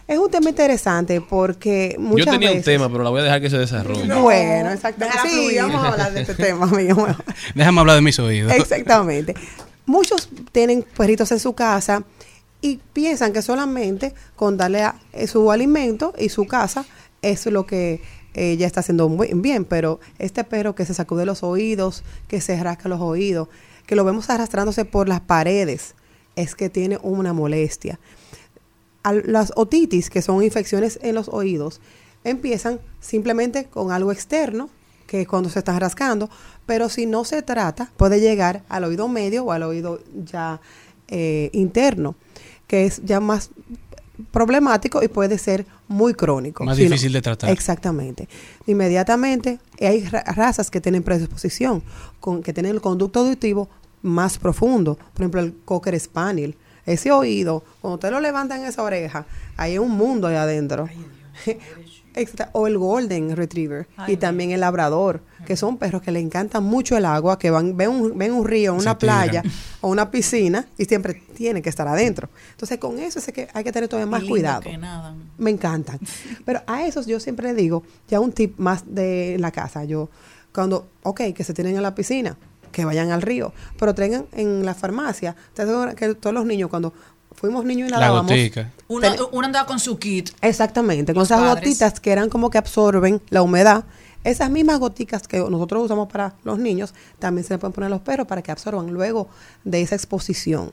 Es un tema interesante porque muchas Yo tenía un veces- tema, pero la voy a dejar que se desarrolle. Bueno, exactamente. Sí, fluir. vamos a hablar de este tema, amigo. Déjame hablar de mis oídos. Exactamente. Muchos tienen perritos en su casa y piensan que solamente con darle a- eh, su alimento y su casa es lo que eh, ya está haciendo muy bien, pero este perro que se sacude los oídos, que se rasca los oídos, que lo vemos arrastrándose por las paredes, es que tiene una molestia. Al- las otitis, que son infecciones en los oídos, empiezan simplemente con algo externo, que es cuando se están rascando, pero si no se trata, puede llegar al oído medio o al oído ya eh, interno, que es ya más problemático y puede ser muy crónico. Más difícil de tratar. Exactamente. Inmediatamente hay ra- razas que tienen predisposición, con, que tienen el conducto auditivo más profundo. Por ejemplo, el Cocker Spaniel. Ese oído, cuando usted lo levanta en esa oreja, hay un mundo ahí adentro. Exacta- O el Golden Retriever y también el Labrador, que son perros que le encantan mucho el agua, que van ven un, ven un río, una playa o una piscina y siempre tienen que estar adentro. Entonces, con eso es que hay que tener todavía más cuidado. que. Me encantan. Pero a esos yo siempre le digo, ya un tip más de la casa. Yo, cuando, ok, que se tienen en la piscina, que vayan al río, pero traigan en la farmacia. Ustedes saben que todos los niños, cuando fuimos niños y La nadábamos. gotica. Uno, uno andaba con su kit. Exactamente, con esas padres. gotitas que eran como que absorben la humedad. Esas mismas goticas que nosotros usamos para los niños, también se le pueden poner a los perros para que absorban luego de esa exposición.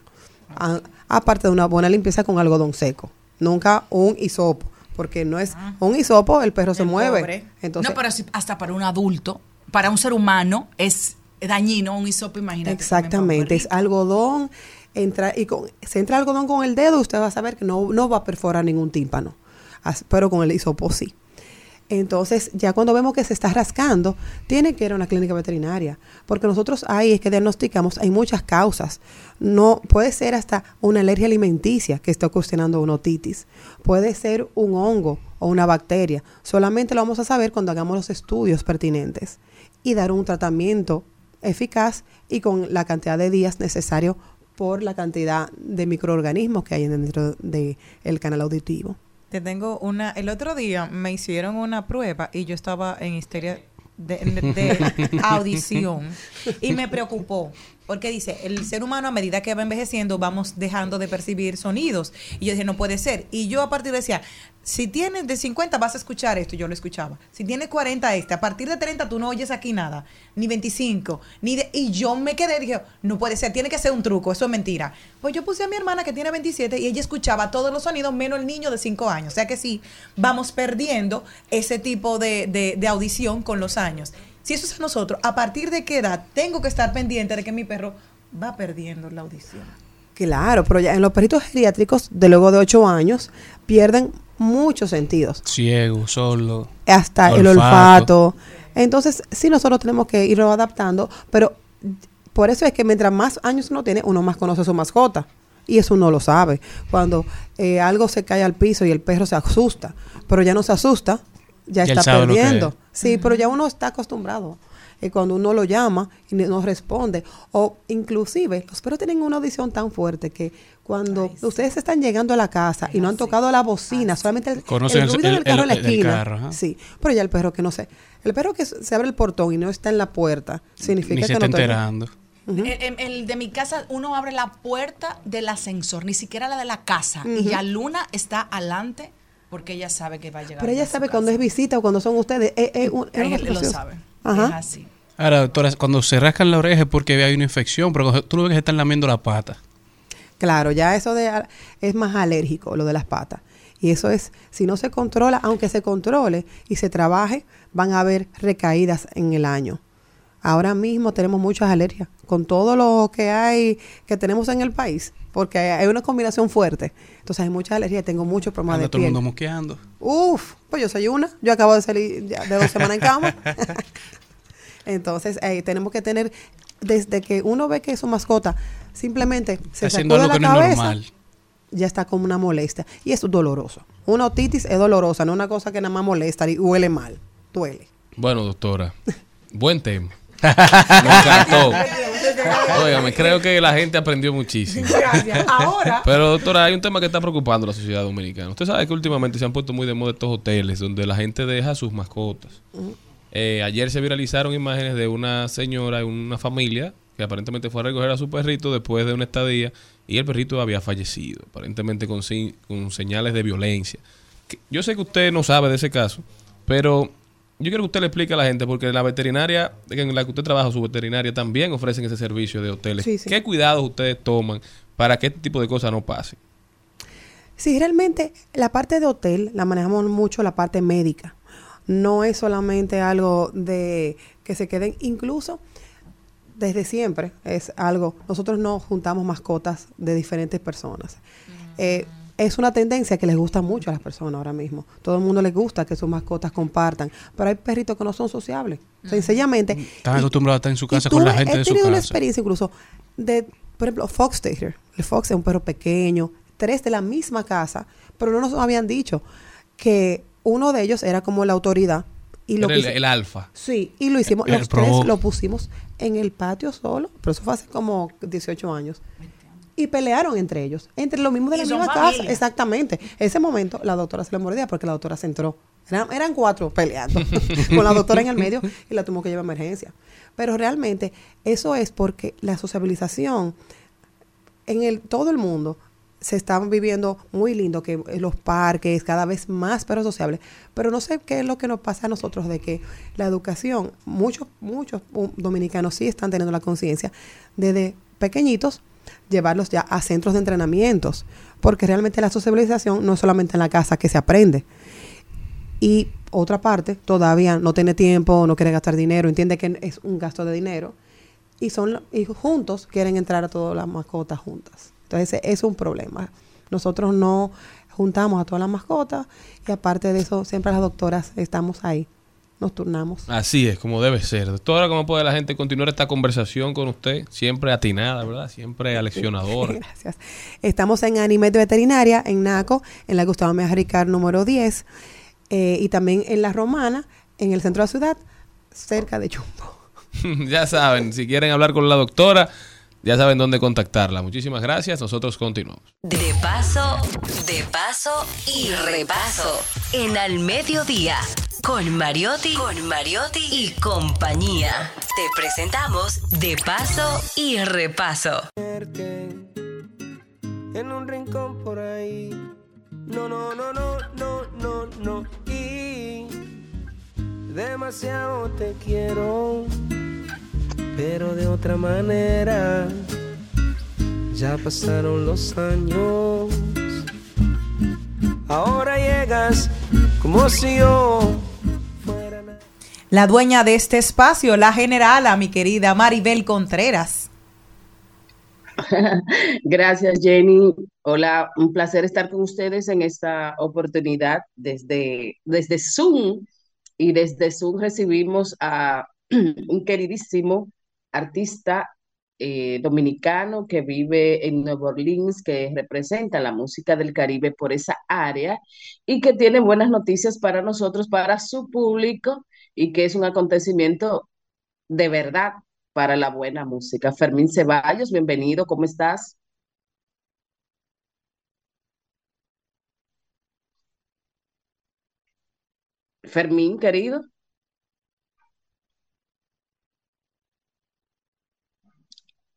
A- aparte de una buena limpieza con algodón seco. Nunca un hisopo, porque no es un hisopo, el perro se mueve. pobre. Entonces, no, pero si- hasta para un adulto, para un ser humano, es dañino un hisopo, imagínate. Exactamente, es algodón, entra y con, se entra algodón con el dedo, usted va a saber que no, no va a perforar ningún tímpano, pero con el hisopo sí. Entonces, ya cuando vemos que se está rascando, tiene que ir a una clínica veterinaria, porque nosotros ahí es que diagnosticamos, hay muchas causas. No puede ser hasta una alergia alimenticia que esté ocasionando una otitis. Puede ser un hongo o una bacteria. Solamente lo vamos a saber cuando hagamos los estudios pertinentes y dar un tratamiento eficaz y con la cantidad de días necesario por la cantidad de microorganismos que hay dentro del canal auditivo. Te tengo una. El otro día me hicieron una prueba y yo estaba en histeria de, de audición y me preocupó porque dice el ser humano a medida que va envejeciendo vamos dejando de percibir sonidos y yo dije no puede ser y yo a partir de decía si tienes de 50 vas a escuchar esto yo lo escuchaba. Si tienes 40 este a partir de 30 tú no oyes aquí nada ni 25 ni de, y yo me quedé dije no puede ser tiene que ser un truco eso es mentira. Pues yo puse a mi hermana que tiene 27 y ella escuchaba todos los sonidos menos el niño de 5 años. O sea que sí vamos perdiendo ese tipo de, de- audición con los años. Si eso es nosotros a partir de qué edad tengo que estar pendiente de que mi perro va perdiendo la audición Claro, pero ya en los perritos geriátricos de luego de 8 años pierden muchos sentidos, Ciego, solo. hasta el olfato. Entonces, sí nosotros tenemos que irlo adaptando, pero por eso es que mientras más años uno tiene, uno más conoce a su mascota. Y eso uno lo sabe. Cuando eh, algo se cae al piso y el perro se asusta, pero ya no se asusta, ya, está perdiendo. Sí, pero ya uno está acostumbrado. Y cuando uno lo llama y no responde, o inclusive los perros tienen una audición tan fuerte que cuando ustedes están llegando a la casa y no han tocado la bocina, solamente el, Conocen el el- ruido el- del carro en la esquina, carro, sí, pero ya el perro que no sé, el perro que se abre el portón y no está en la puerta, significa Ni se que está no está- enterando. Ujú. El, el- el de mi casa, uno abre la puerta del ascensor, ni siquiera la de la casa. Y ya Luna está adelante porque ella sabe que va a llegar. Pero ella a sabe casa. cuando es visita o cuando son ustedes. eh, eh, un- una lo sabe. Ajá. Es así. Ahora, doctora, cuando se rascan la oreja es porque hay una infección, pero tú lo ves que se están lamiendo la pata. Claro, ya eso de es más alérgico, lo de las patas. Y eso es, si no se controla, aunque se controle y se trabaje, van a haber recaídas en el año. Ahora mismo tenemos muchas alergias con todo lo que hay que tenemos en el país, porque hay una combinación fuerte. Entonces hay muchas alergias, tengo muchos problemas Anda de todo el piel. mundo mosqueando. Uf, pues yo soy una. Yo acabo de salir de dos semanas en cama. Entonces, eh, tenemos que tener, desde que uno ve que su mascota simplemente se Está haciendo sacude algo la que no es cabeza, normal. ya está como una molestia. Y es doloroso. Una otitis es dolorosa, no una cosa que nada más molesta y huele mal. Duele. Bueno, doctora, buen tema. Me encantó. Óigame, creo que la gente aprendió muchísimo. Gracias. Ahora, Pero doctora, hay un tema que está preocupando a la sociedad dominicana. Usted sabe que últimamente se han puesto muy de moda estos hoteles donde la gente deja sus mascotas. Eh, ayer se viralizaron imágenes de una señora y una familia que aparentemente fue a recoger a su perrito después de una estadía y el perrito había fallecido, aparentemente con, señales de violencia. Que- Yo sé que usted no sabe de ese caso, pero yo quiero que usted le explique a la gente porque la veterinaria en la que usted trabaja, su veterinaria, también ofrecen ese servicio de hoteles. Sí, sí. ¿Qué cuidados ustedes toman para que este tipo de cosas no pasen? Sí, realmente la parte de hotel la manejamos mucho la parte médica. No es solamente algo de que se queden, incluso desde siempre es algo, nosotros no juntamos mascotas de diferentes personas. Eh, es una tendencia que les gusta mucho a las personas ahora mismo. Todo el mundo les gusta que sus mascotas compartan, pero hay perritos que no son sociables. Sencillamente, Están acostumbrados a estar en su y casa con la gente he de su tenido una experiencia incluso de, por ejemplo, Fox Terrier. El Fox es un perro pequeño, tres de la misma casa, pero no nos habían dicho que uno de ellos era como la autoridad. Y lo Era el, el alfa. Sí, y lo hicimos, El los tres lo pusimos en el patio solo, pero eso fue hace como 18 años. Y pelearon entre ellos, entre los mismos de Y la misma casa. Exactamente. Ese momento la doctora se le mordía porque la doctora se entró. Eran, eran cuatro peleando con la doctora en el medio y la tuvo que llevar a emergencia. Pero realmente eso es porque la sociabilización en el, todo el mundo se están viviendo muy lindo, que en los parques, cada vez más perros sociables. Pero no sé qué es lo que nos pasa a nosotros de que la educación, muchos, muchos um, dominicanos sí están teniendo la conciencia desde pequeñitos llevarlos ya a centros de entrenamientos, porque realmente la sociabilización no es solamente en la casa que se aprende. Y otra parte, todavía no tiene tiempo, no quiere gastar dinero, entiende que es un gasto de dinero, y son y juntos quieren entrar a todas las mascotas juntas. Entonces ese es un problema. Nosotros no juntamos a todas las mascotas y aparte de eso siempre las doctoras estamos ahí, nos turnamos. Así es, como debe ser. Doctora, ¿cómo puede la gente continuar esta conversación con usted? Siempre atinada, ¿verdad? Siempre aleccionadora. Gracias. Estamos en Animed Veterinaria, en NACO, en la Gustavo Mejía Ricard número 10, eh, y también en La Romana, en el centro de la ciudad, cerca de Chumbo. ya saben, si quieren hablar con la doctora, ya saben dónde contactarla. Muchísimas gracias. Nosotros continuamos. De paso, de paso y repaso. En Al Mediodía. Con Mariotti, con Mariotti y compañía. Te presentamos De paso y repaso. en un rincón por ahí. No, no, no, no, no, no, no. Y demasiado te quiero, pero de otra manera. Ya pasaron los años. Ahora llegas como si yo La dueña de este espacio, la generala, mi querida Maribel Contreras. Gracias, Jenny. Hola, un placer estar con ustedes en esta oportunidad desde, desde Zoom. Y desde Zoom recibimos a un queridísimo artista eh, dominicano que vive en Nueva Orleans, que representa la música del Caribe por esa área y que tiene buenas noticias para nosotros, para su público, y que es un acontecimiento de verdad para la buena música. Fermín Ceballos, bienvenido, ¿cómo estás? Fermín, querido.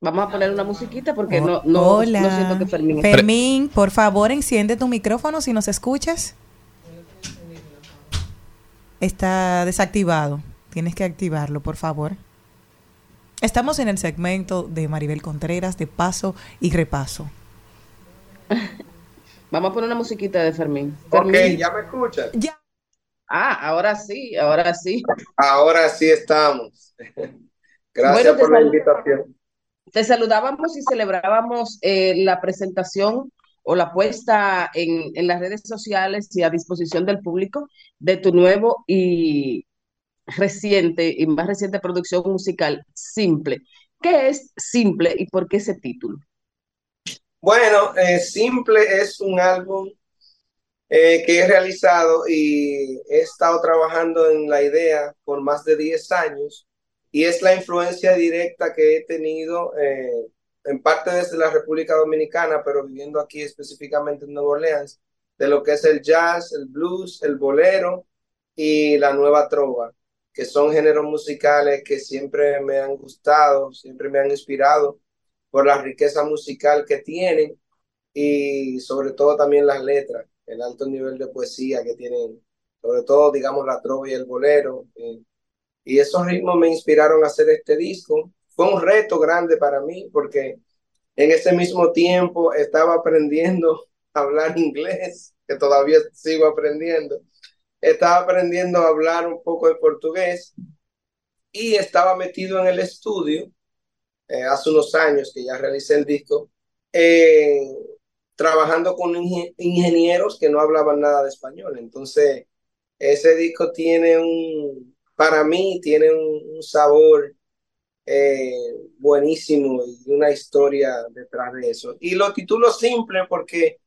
Vamos a poner una musiquita porque no, no, Hola. no siento que Fermín Fermín, por favor, enciende tu micrófono si nos escuchas. Está desactivado. Tienes que activarlo, por favor. Estamos en el segmento de Maribel Contreras de paso y repaso. Vamos a poner una musiquita de Fermín. Ok, Fermín. ¿ya me escuchas? Ah, ahora sí, ahora sí. Ahora sí estamos. Gracias Bueno, por la invitación. Te saludábamos y celebrábamos eh, la presentación o la puesta en, las redes sociales y a disposición del público de tu nuevo y reciente y más reciente producción musical, Simple. ¿Qué es Simple y por qué ese título? Bueno, eh, Simple es un álbum eh, que he realizado y he estado trabajando en la idea por más de 10 años y es la influencia directa que he tenido eh, en parte desde la República Dominicana, pero viviendo aquí específicamente en Nueva Orleans, de lo que es el jazz, el blues, el bolero y la nueva trova, que son géneros musicales que siempre me han gustado, siempre me han inspirado por la riqueza musical que tienen y sobre todo también las letras, el alto nivel de poesía que tienen, sobre todo, digamos, la trova y el bolero. eh, y esos ritmos me inspiraron a hacer este disco. Fue un reto grande para mí porque en ese mismo tiempo estaba aprendiendo a hablar inglés, que todavía sigo aprendiendo. Estaba aprendiendo a hablar un poco de portugués y estaba metido en el estudio eh, hace unos años que ya realicé el disco, eh, trabajando con inge- ingenieros que no hablaban nada de español. Entonces, ese disco tiene un, para mí, tiene un, un sabor eh, buenísimo y una historia detrás de eso. Y lo titulo simple porque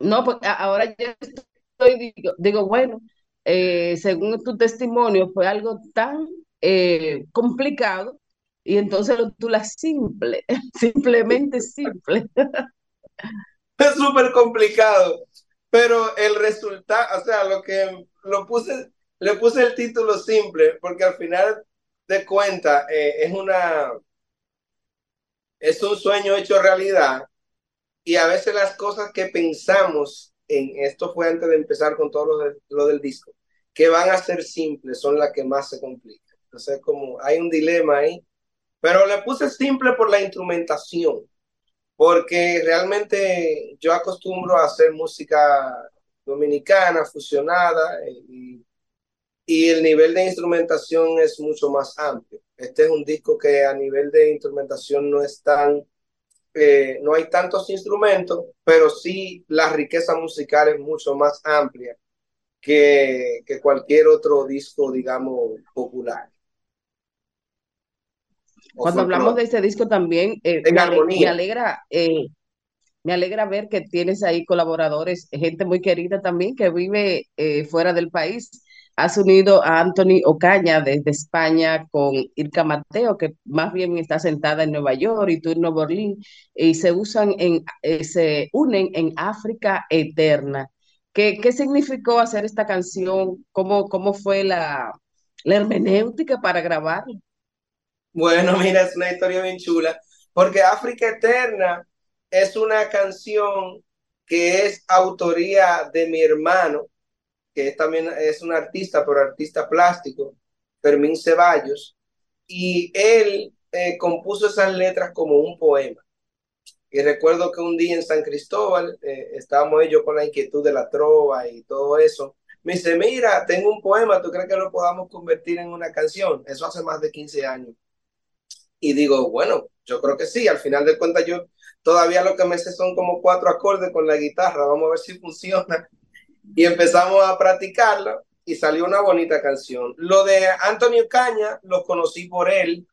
No, pues ahora ya estoy, digo, digo, bueno, eh, según tu testimonio, fue algo tan eh, complicado y entonces lo titulas simple, simplemente simple. es súper complicado, pero el resultado, o sea, lo que lo puse, le puse el título simple porque al final de cuentas eh, es una, es un sueño hecho realidad y a veces las cosas que pensamos en esto fue antes de empezar con todo lo, de- lo del disco, que van a ser simples, son las que más se complican. Entonces, como hay un dilema ahí, pero le puse simple por la instrumentación porque realmente yo acostumbro a hacer música dominicana, fusionada, eh, y, y el nivel de instrumentación es mucho más amplio. Este es un disco que a nivel de instrumentación no es tan, eh, no hay tantos instrumentos, pero sí la riqueza musical es mucho más amplia que, que cualquier otro disco, digamos, popular. O Cuando hablamos de este disco también, eh, me, ale- armonía. me alegra, eh, me alegra ver que tienes ahí colaboradores, gente muy querida también que vive fuera del país. Has unido a Anthony Ocaña desde España con Irka Mateo, que más bien está sentada en Nueva York y tú en Nueva Orleans, y se usan en, eh, se unen en África Eterna. ¿Qué, qué significó hacer esta canción? ¿Cómo, cómo fue la, la hermenéutica para grabarla? Bueno, mira, es una historia bien chula, porque África Eterna es una canción que es autoría de mi hermano, que también es un artista, pero artista plástico, Fermín Ceballos, y él eh, compuso esas letras como un poema. Y recuerdo que un día en San Cristóbal eh, estábamos ellos con la inquietud de la trova y todo eso. Me dice, mira, tengo un poema, ¿tú crees que lo podamos convertir en una canción? Eso hace más de 15 años. Y digo, bueno, yo creo que sí. Al final de cuentas, yo todavía lo que me sé son como cuatro acordes con la guitarra. Vamos a ver si funciona. Y empezamos a practicarla y salió una bonita canción. Lo de Antonio Caña lo conocí por él,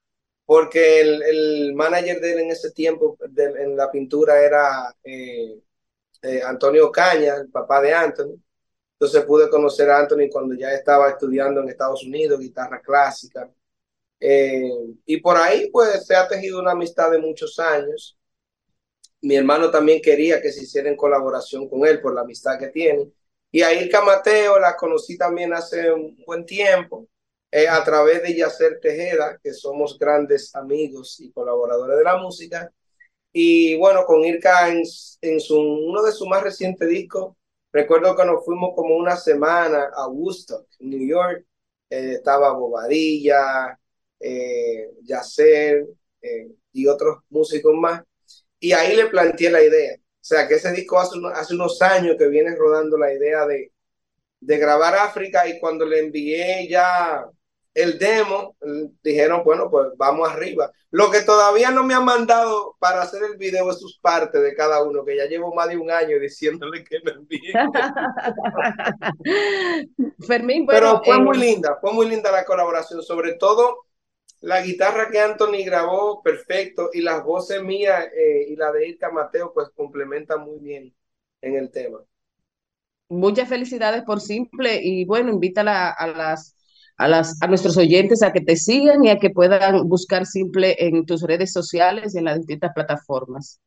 porque el, el manager de él en ese tiempo en la pintura era eh, eh, Antonio Caña, el papá de Anthony. Entonces pude conocer a Anthony cuando ya estaba estudiando en Estados Unidos, guitarra clásica. Eh, y por ahí pues se ha tejido una amistad de muchos años. Mi hermano también quería que se hiciera en colaboración con él por la amistad que tiene. Y a Ilka Mateo la conocí también hace un buen tiempo eh, a través de Yacer Tejeda, que somos grandes amigos y colaboradores de la música. Y bueno, con Ilka en, en su, uno de sus más recientes discos, recuerdo que nos fuimos como una semana a Woodstock, New York. Eh, estaba Bobadilla, eh, Yacer eh, y otros músicos más. Y ahí le planteé la idea. O sea, que ese disco hace, uno- hace unos años que viene rodando la idea de, de grabar África y cuando le envié ya el demo, eh, dijeron, bueno, pues vamos arriba. Lo que todavía no me han mandado para hacer el video es sus partes de cada uno, que ya llevo más de un año diciéndole que me envíen. Fermín, Pero bueno, fue eh, muy linda, fue muy linda la colaboración, sobre todo la guitarra que Anthony grabó perfecto y las voces mías eh, y la de Irka Mateo pues complementan muy bien en el tema. Muchas felicidades por Simple y bueno, invítala a las a las a nuestros oyentes a que te sigan y a que puedan buscar Simple en tus redes sociales y en las distintas plataformas.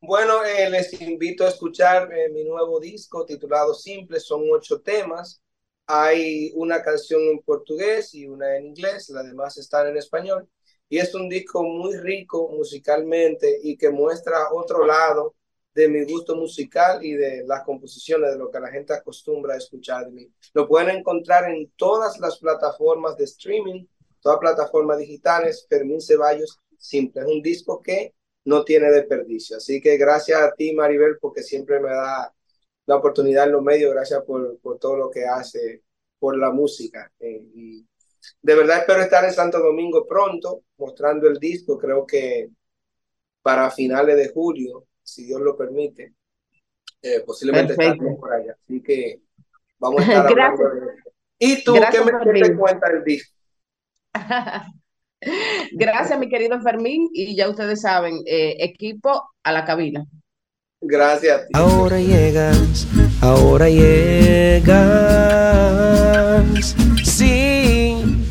Bueno, eh, les invito a escuchar eh, mi nuevo disco titulado Simple, son ocho temas. Hay una canción en portugués y una en inglés, las demás están en español. Y es un disco muy rico musicalmente y que muestra otro lado de mi gusto musical y de las composiciones, de lo que la gente acostumbra a escuchar de mí. Lo pueden encontrar en todas las plataformas de streaming, todas plataformas digitales, Fermín Ceballos, simple. Es un disco que no tiene desperdicio. Así que gracias a ti, Maribel, porque siempre me da la oportunidad en los medios. Gracias por, por todo lo que hace por la música. Eh, y de verdad espero estar en Santo Domingo pronto, mostrando el disco. Creo que para finales de julio, si Dios lo permite, eh, posiblemente estaremos por allá. Así que vamos a estar hablando de eso. ¿Y tú Gracias, qué me qué te Fermín. cuenta el disco? Gracias, mi querido Fermín, y ya ustedes saben, eh, equipo a la cabina. Gracias a ti. Ahora llegas, ahora llegas. Sí,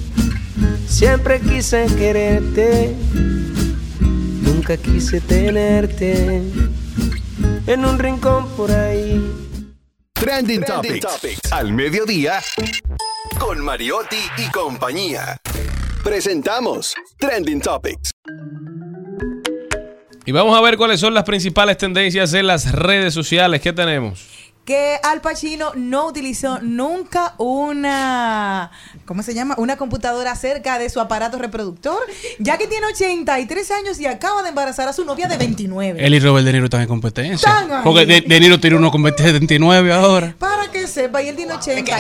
siempre quise quererte, nunca quise tenerte en un rincón por ahí. Trending, Topics. Al mediodía. Con Mariotti y compañía. Presentamos Trending Topics. Y vamos a ver cuáles son las principales tendencias en las redes sociales. ¿Qué tenemos? Que Al Pacino no utilizó nunca una, ¿cómo se llama? Una computadora cerca de su aparato reproductor, ya que tiene 83 años y acaba de embarazar a su novia de 29. Él y Robert De Niro están en competencia. Están. Porque De, De Niro tiene uno con 79 ahora. Para que sepa, y él tiene 80.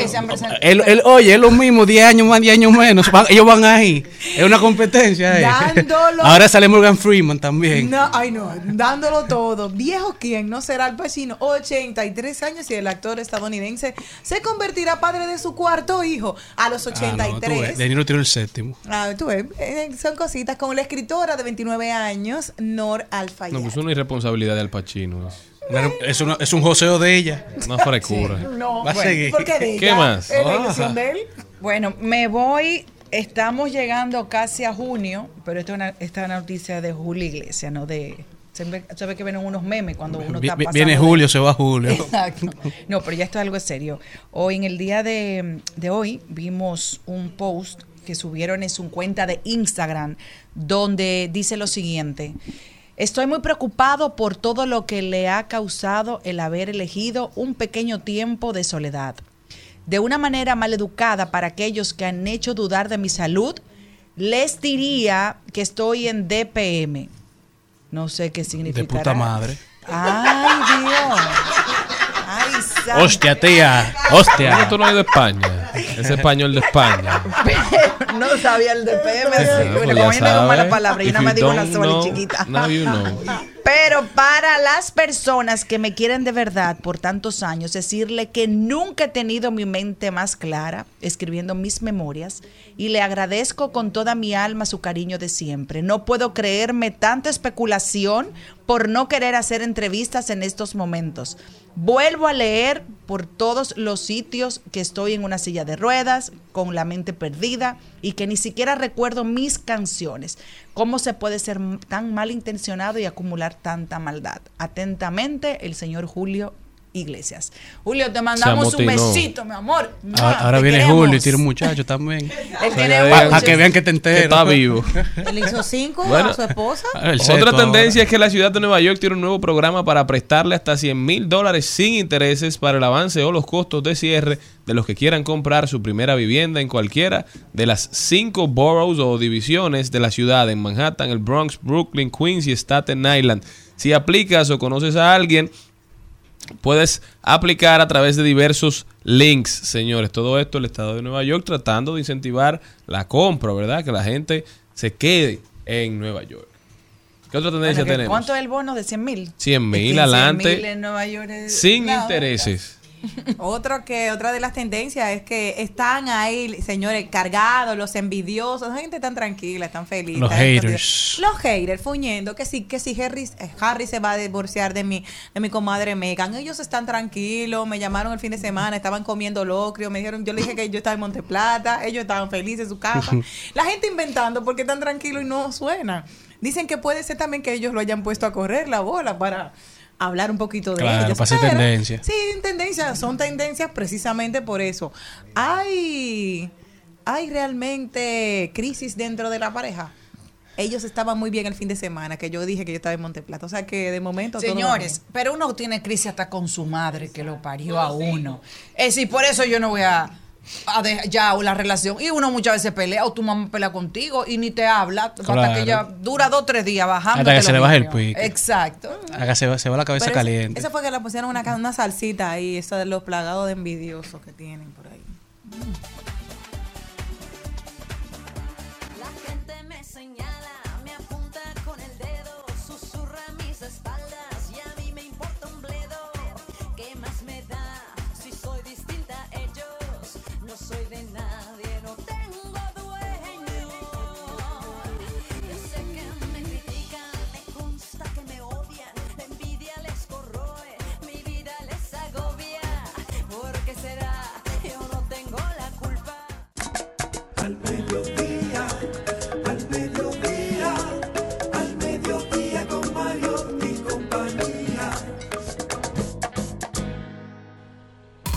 Él, él- oye, es lo mismo, 10 años más, 10 años menos. Van- ellos van ahí. Es una competencia. eh. Dándolo. Ahora sale Morgan Freeman también. No, ay no, dándolo todo. Viejo quién, no será Al Pacino, 83 años y el actor estadounidense se convertirá padre de su cuarto hijo a los Ah, no, tú 83. ves, de Niro tiene el séptimo. Ah, tú ves, eh, son cositas con la escritora de 29 años, Nor Alfayet. No, pues una irresponsabilidad de Al Pacino. Es Una- Es, una- es un joseo de ella. una frescura. No, Va a bueno, seguir. ¿por qué de ¿Qué ella? más? ¿Es la Ah. ilusión de él? Bueno, me voy. Estamos llegando casi a junio, pero esta es una, esta es una noticia de Julio Iglesias, no de. Se ve, que vienen unos memes cuando uno está pasando. Viene de- Julio, se va Julio. Exacto. No, pero ya esto es algo serio. Hoy, en el día de, de hoy, vimos un post que subieron en su cuenta de Instagram donde dice lo siguiente. Estoy muy preocupado por todo lo que le ha causado el haber elegido un pequeño tiempo de soledad. De una manera maleducada para aquellos que han hecho dudar de mi salud, les diría que estoy en DPM. No sé qué De significa. puta madre. Ay, Dios. Ay, santo. Hostia, tía. ¿Cómo Hostia. tú no eres de España? Ese español de España. no sabía el DPM. Ah, sí. pues como me da mala palabra, yo nada más digo una sola y know, chiquita. now you know. Pero para las personas que me quieren de verdad por tantos años, decirle que nunca he tenido mi mente más clara escribiendo mis memorias y le agradezco con toda mi alma su cariño de siempre. No puedo creerme tanta especulación por no querer hacer entrevistas en estos momentos. Vuelvo a leer por todos los sitios que estoy en una silla de ruedas, con la mente perdida y que ni siquiera recuerdo mis canciones. ¿Cómo se puede ser tan malintencionado y acumular tanta maldad? Atentamente, el señor Julio Iglesias. Julio, te mandamos un besito, mi amor. Ahora, viene queremos. Julio y tiene un muchacho también. Él tiene Para muchos. que vean que te entero. Que está vivo. Él hizo cinco Bueno. a su esposa. Otra seto tendencia ahora. es que la ciudad de Nueva York tiene un nuevo programa para prestarle hasta 100 mil dólares sin intereses para el avance o los costos de cierre de los que quieran comprar su primera vivienda en cualquiera de las cinco boroughs o divisiones de la ciudad en Manhattan, el Bronx, Brooklyn, Queens y Staten Island. Si aplicas o conoces a alguien puedes aplicar a través de diversos links, señores. Todo esto el Estado de Nueva York tratando de incentivar la compra, ¿verdad? Que la gente se quede en Nueva York. ¿Qué otra tendencia Bueno, tenemos? ¿Cuánto es el bono de 100 mil? 100 mil 100 adelante, en Nueva York es- sin No. intereses. Otro que, otra de las tendencias es que están ahí, señores, cargados, los envidiosos, la gente tan tranquila, tan feliz. Los tan haters. Los haters, fuñendo, que sí, que si Harry, eh, Harry se va a divorciar de mi, de mi comadre Megan. Ellos están tranquilos, me llamaron el fin de semana, estaban comiendo locrio, me dijeron, yo le dije que yo estaba en Monteplata, ellos estaban felices en su casa. la gente inventando porque están tranquilos y no suena. Dicen que puede ser también que ellos lo hayan puesto a correr la bola para hablar un poquito de Claro, ellos. para hacer pero- tendencia. Sí, tendencias, son tendencias precisamente por eso. Hay, hay realmente crisis dentro de la pareja. Ellos estaban muy bien el fin de semana, que yo dije que yo estaba en Monteplata. O sea que de momento. todo Señores, pero uno tiene crisis hasta con su madre que lo parió a uno. Es decir, por eso yo no voy a, a dejar ya la relación. Y uno muchas veces pelea o tu mamá pelea contigo y ni te habla. Hasta que ya dura dos o tres días bajando. Hasta que se le baje el pique. Exacto. Se, va, se va la cabeza Pero caliente. Esa fue que le pusieron una, una salsita ahí, esa de los plagados de envidiosos que tienen por ahí.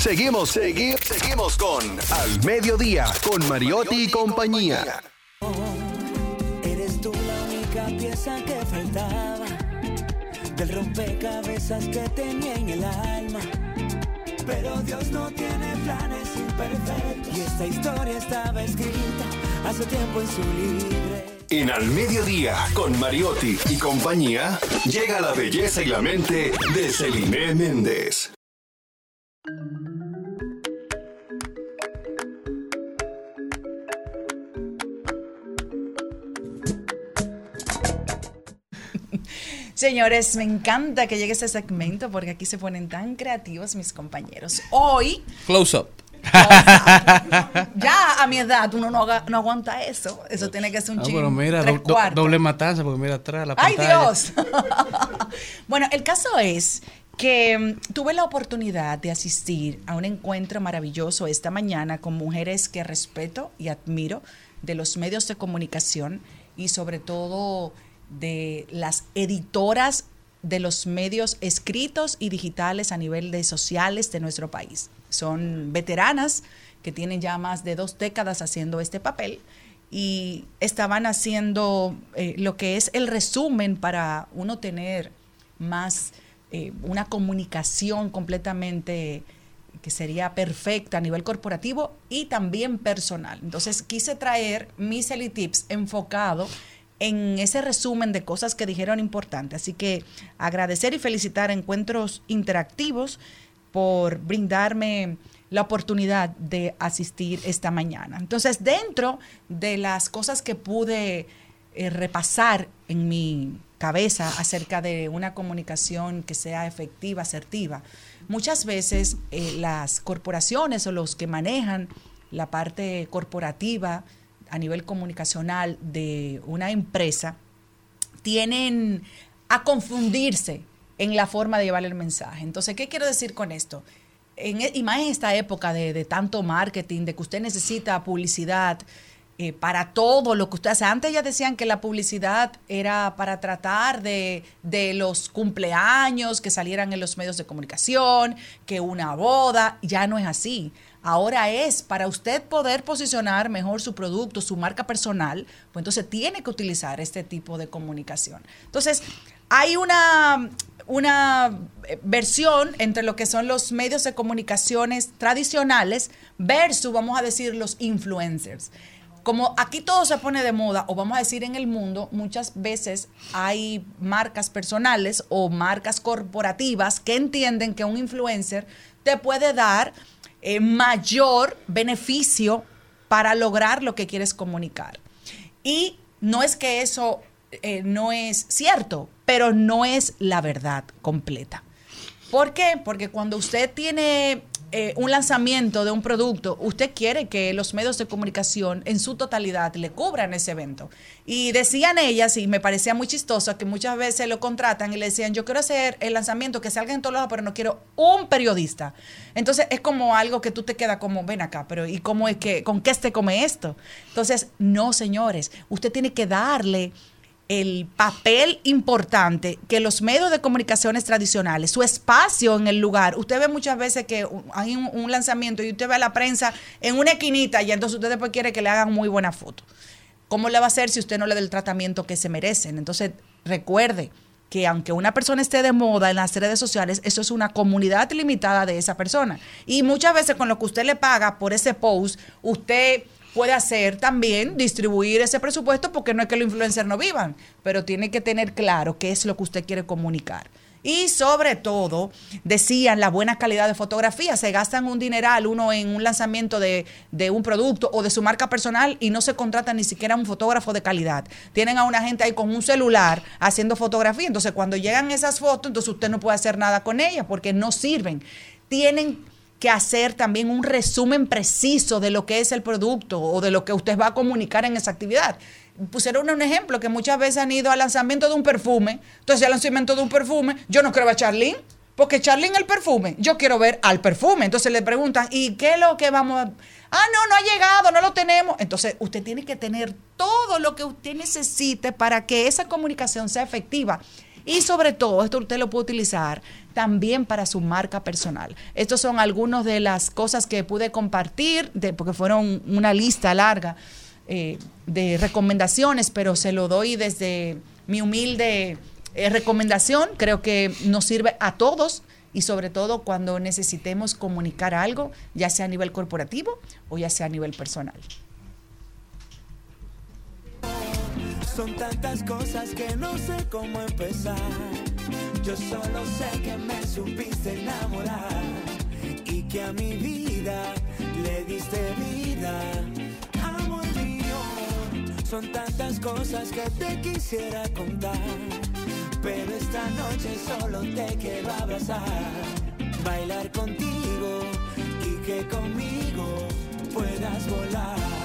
Seguimos, seguimos, seguimos con Al Mediodía, con Mariotti y compañía. Eres tú la única pieza que faltaba del rompecabezas que tenía en el alma. Pero Dios no tiene planes imperfectos y esta historia estaba escrita hace tiempo en su libre. En Al Mediodía, con Mariotti y compañía, llega la belleza y la mente de Celine Méndez. Señores, me encanta que llegue este segmento porque aquí se ponen tan creativos mis compañeros. Hoy, Close up. ya a mi edad, uno no, aguanta eso. Eso tiene que ser un Ah, chingo. pero mira, do- do- doble matanza, porque mira atrás la ¡Ay, pantalla. Dios! bueno, el caso es que mm, tuve la oportunidad de asistir a un encuentro maravilloso esta mañana con mujeres que respeto y admiro de los medios de comunicación y sobre todo de las editoras de los medios escritos y digitales a nivel de sociales de nuestro país. Son veteranas que tienen ya más de dos décadas haciendo este papel y estaban haciendo eh, lo que es el resumen para uno tener más eh, una comunicación completamente que sería perfecta a nivel corporativo y también personal. Entonces quise traer mis Tips enfocado en ese resumen de cosas que dijeron importantes. Así que agradecer y felicitar a Encuentros Interactivos por brindarme la oportunidad de asistir esta mañana. Entonces, dentro de las cosas que pude eh, repasar en mi cabeza acerca de una comunicación que sea efectiva, asertiva, muchas veces eh, las corporaciones o los que manejan la parte corporativa a nivel comunicacional de una empresa tienen a confundirse en la forma de llevar el mensaje. Entonces, ¿qué quiero decir con esto? En, e- y más en esta época de, tanto marketing, de que usted necesita publicidad eh, para todo lo que usted hace. Antes ya decían que la publicidad era para tratar de, de los cumpleaños que salieran en los medios de comunicación, que una boda, ya no es así. Ahora es para usted poder posicionar mejor su producto, su marca personal, pues entonces tiene que utilizar este tipo de comunicación. Entonces, hay una, una eh, versión entre lo que son los medios de comunicaciones tradicionales versus, vamos a decir, los influencers. como aquí todo se pone de moda, o vamos a decir en el mundo, muchas veces hay marcas personales o marcas corporativas que entienden que un influencer te puede dar eh, mayor beneficio para lograr lo que quieres comunicar. Y no es que eso eh, no es cierto, pero no es la verdad completa. ¿Por qué? Porque cuando usted tiene eh, un lanzamiento de un producto, usted quiere que los medios de comunicación en su totalidad le cubran ese evento. Y decían ellas, y me parecía muy chistoso, que muchas veces lo contratan y le decían, yo quiero hacer el lanzamiento que salga en todos lados, pero no quiero un periodista. Entonces es como algo que tú te queda como, ven acá, pero ¿y cómo es que, con qué se come esto? Entonces, no, señores, usted tiene que darle el papel importante que los medios de comunicaciones tradicionales, su espacio en el lugar, usted ve muchas veces que hay un, un lanzamiento y usted ve a la prensa en una esquinita y entonces usted después quiere que le hagan muy buena foto. ¿Cómo le va a hacer si usted no le da el tratamiento que se merecen? Entonces, recuerde que aunque una persona esté de moda en las redes sociales, eso es una comunidad limitada de esa persona. Y muchas veces con lo que usted le paga por ese post, usted puede hacer también distribuir ese presupuesto porque no es que los influencers no vivan, pero tiene que tener claro qué es lo que usted quiere comunicar. Y sobre todo, decían la buena calidad de fotografía. Se gastan un dineral uno en un lanzamiento de, de un producto o de su marca personal y no se contrata ni siquiera un fotógrafo de calidad. Tienen a una gente ahí con un celular haciendo fotografía. Entonces, cuando llegan esas fotos, entonces usted no puede hacer nada con ellas porque no sirven. Tienen que hacer también un resumen preciso de lo que es el producto o de lo que usted va a comunicar en esa actividad. Pusieron un ejemplo que muchas veces han ido al lanzamiento de un perfume. Entonces, al lanzamiento de un perfume, yo no ver a Charlene, porque Charlene el perfume, yo quiero ver al perfume. Entonces le preguntan, ¿y qué es lo que vamos a.? Ah, no, no ha llegado, no lo tenemos. Entonces, usted tiene que tener todo lo que usted necesite para que esa comunicación sea efectiva. Y sobre todo, esto usted lo puede utilizar también para su marca personal. Estos son algunas de las cosas que pude compartir, porque fueron una lista larga eh, de recomendaciones, pero se lo doy desde mi humilde eh, recomendación. Creo que nos sirve a todos y sobre todo cuando necesitemos comunicar algo, ya sea a nivel corporativo o ya sea a nivel personal. Son tantas cosas que no sé cómo empezar. Yo solo sé que me supiste enamorar y que a mi vida le diste vida. Amor mío, son tantas cosas que te quisiera contar. Pero esta noche solo te quiero abrazar, bailar contigo y que conmigo puedas volar.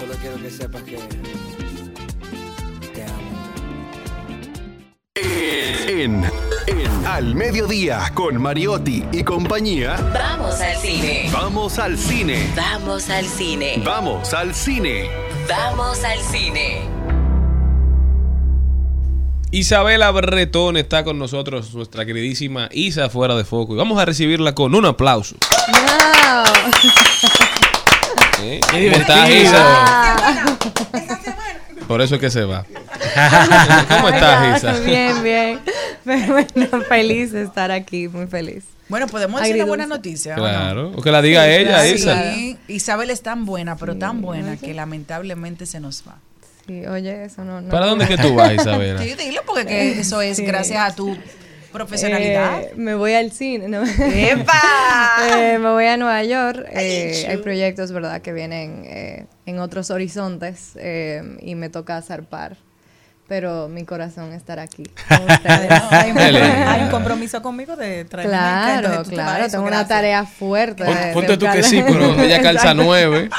Solo quiero que sepas que te amo. En, en Al Mediodía con Mariotti y compañía. Vamos al cine. Vamos al cine. Vamos al cine. Vamos al cine. Vamos al cine. Isabela Bretón está con nosotros, nuestra queridísima Isa fuera de foco. Y vamos a recibirla con un aplauso. ¿Eh? Qué ¿Cómo estás, divertido. Isa? Por eso es que se va. ¿Cómo estás, Isa? Bien, bien. Bueno, feliz de estar aquí, muy feliz. Bueno, podemos decir una buena noticia. ¿o no? Claro, o que la diga ella, Sí, Isa. Isabel es tan buena, pero tan buena que lamentablemente se nos va. Sí, oye, eso no. no ¿Para dónde es que tú vas, Isabela? Sí, dilo porque que eso es Sí. gracias a tu profesionalidad. Eh, me voy al cine, ¿no? ¡Epa! Eh, me voy a Nueva York. eh, hay proyectos, ¿verdad?, que vienen eh, en otros horizontes y me toca zarpar. Pero mi corazón estará aquí. con ustedes. hay, un, hay compromiso conmigo de traerme acá, Claro, entonces tú claro, tengo una tarea fuerte. Pon- de- Ponte de tú que sí, pero ella calza nueve.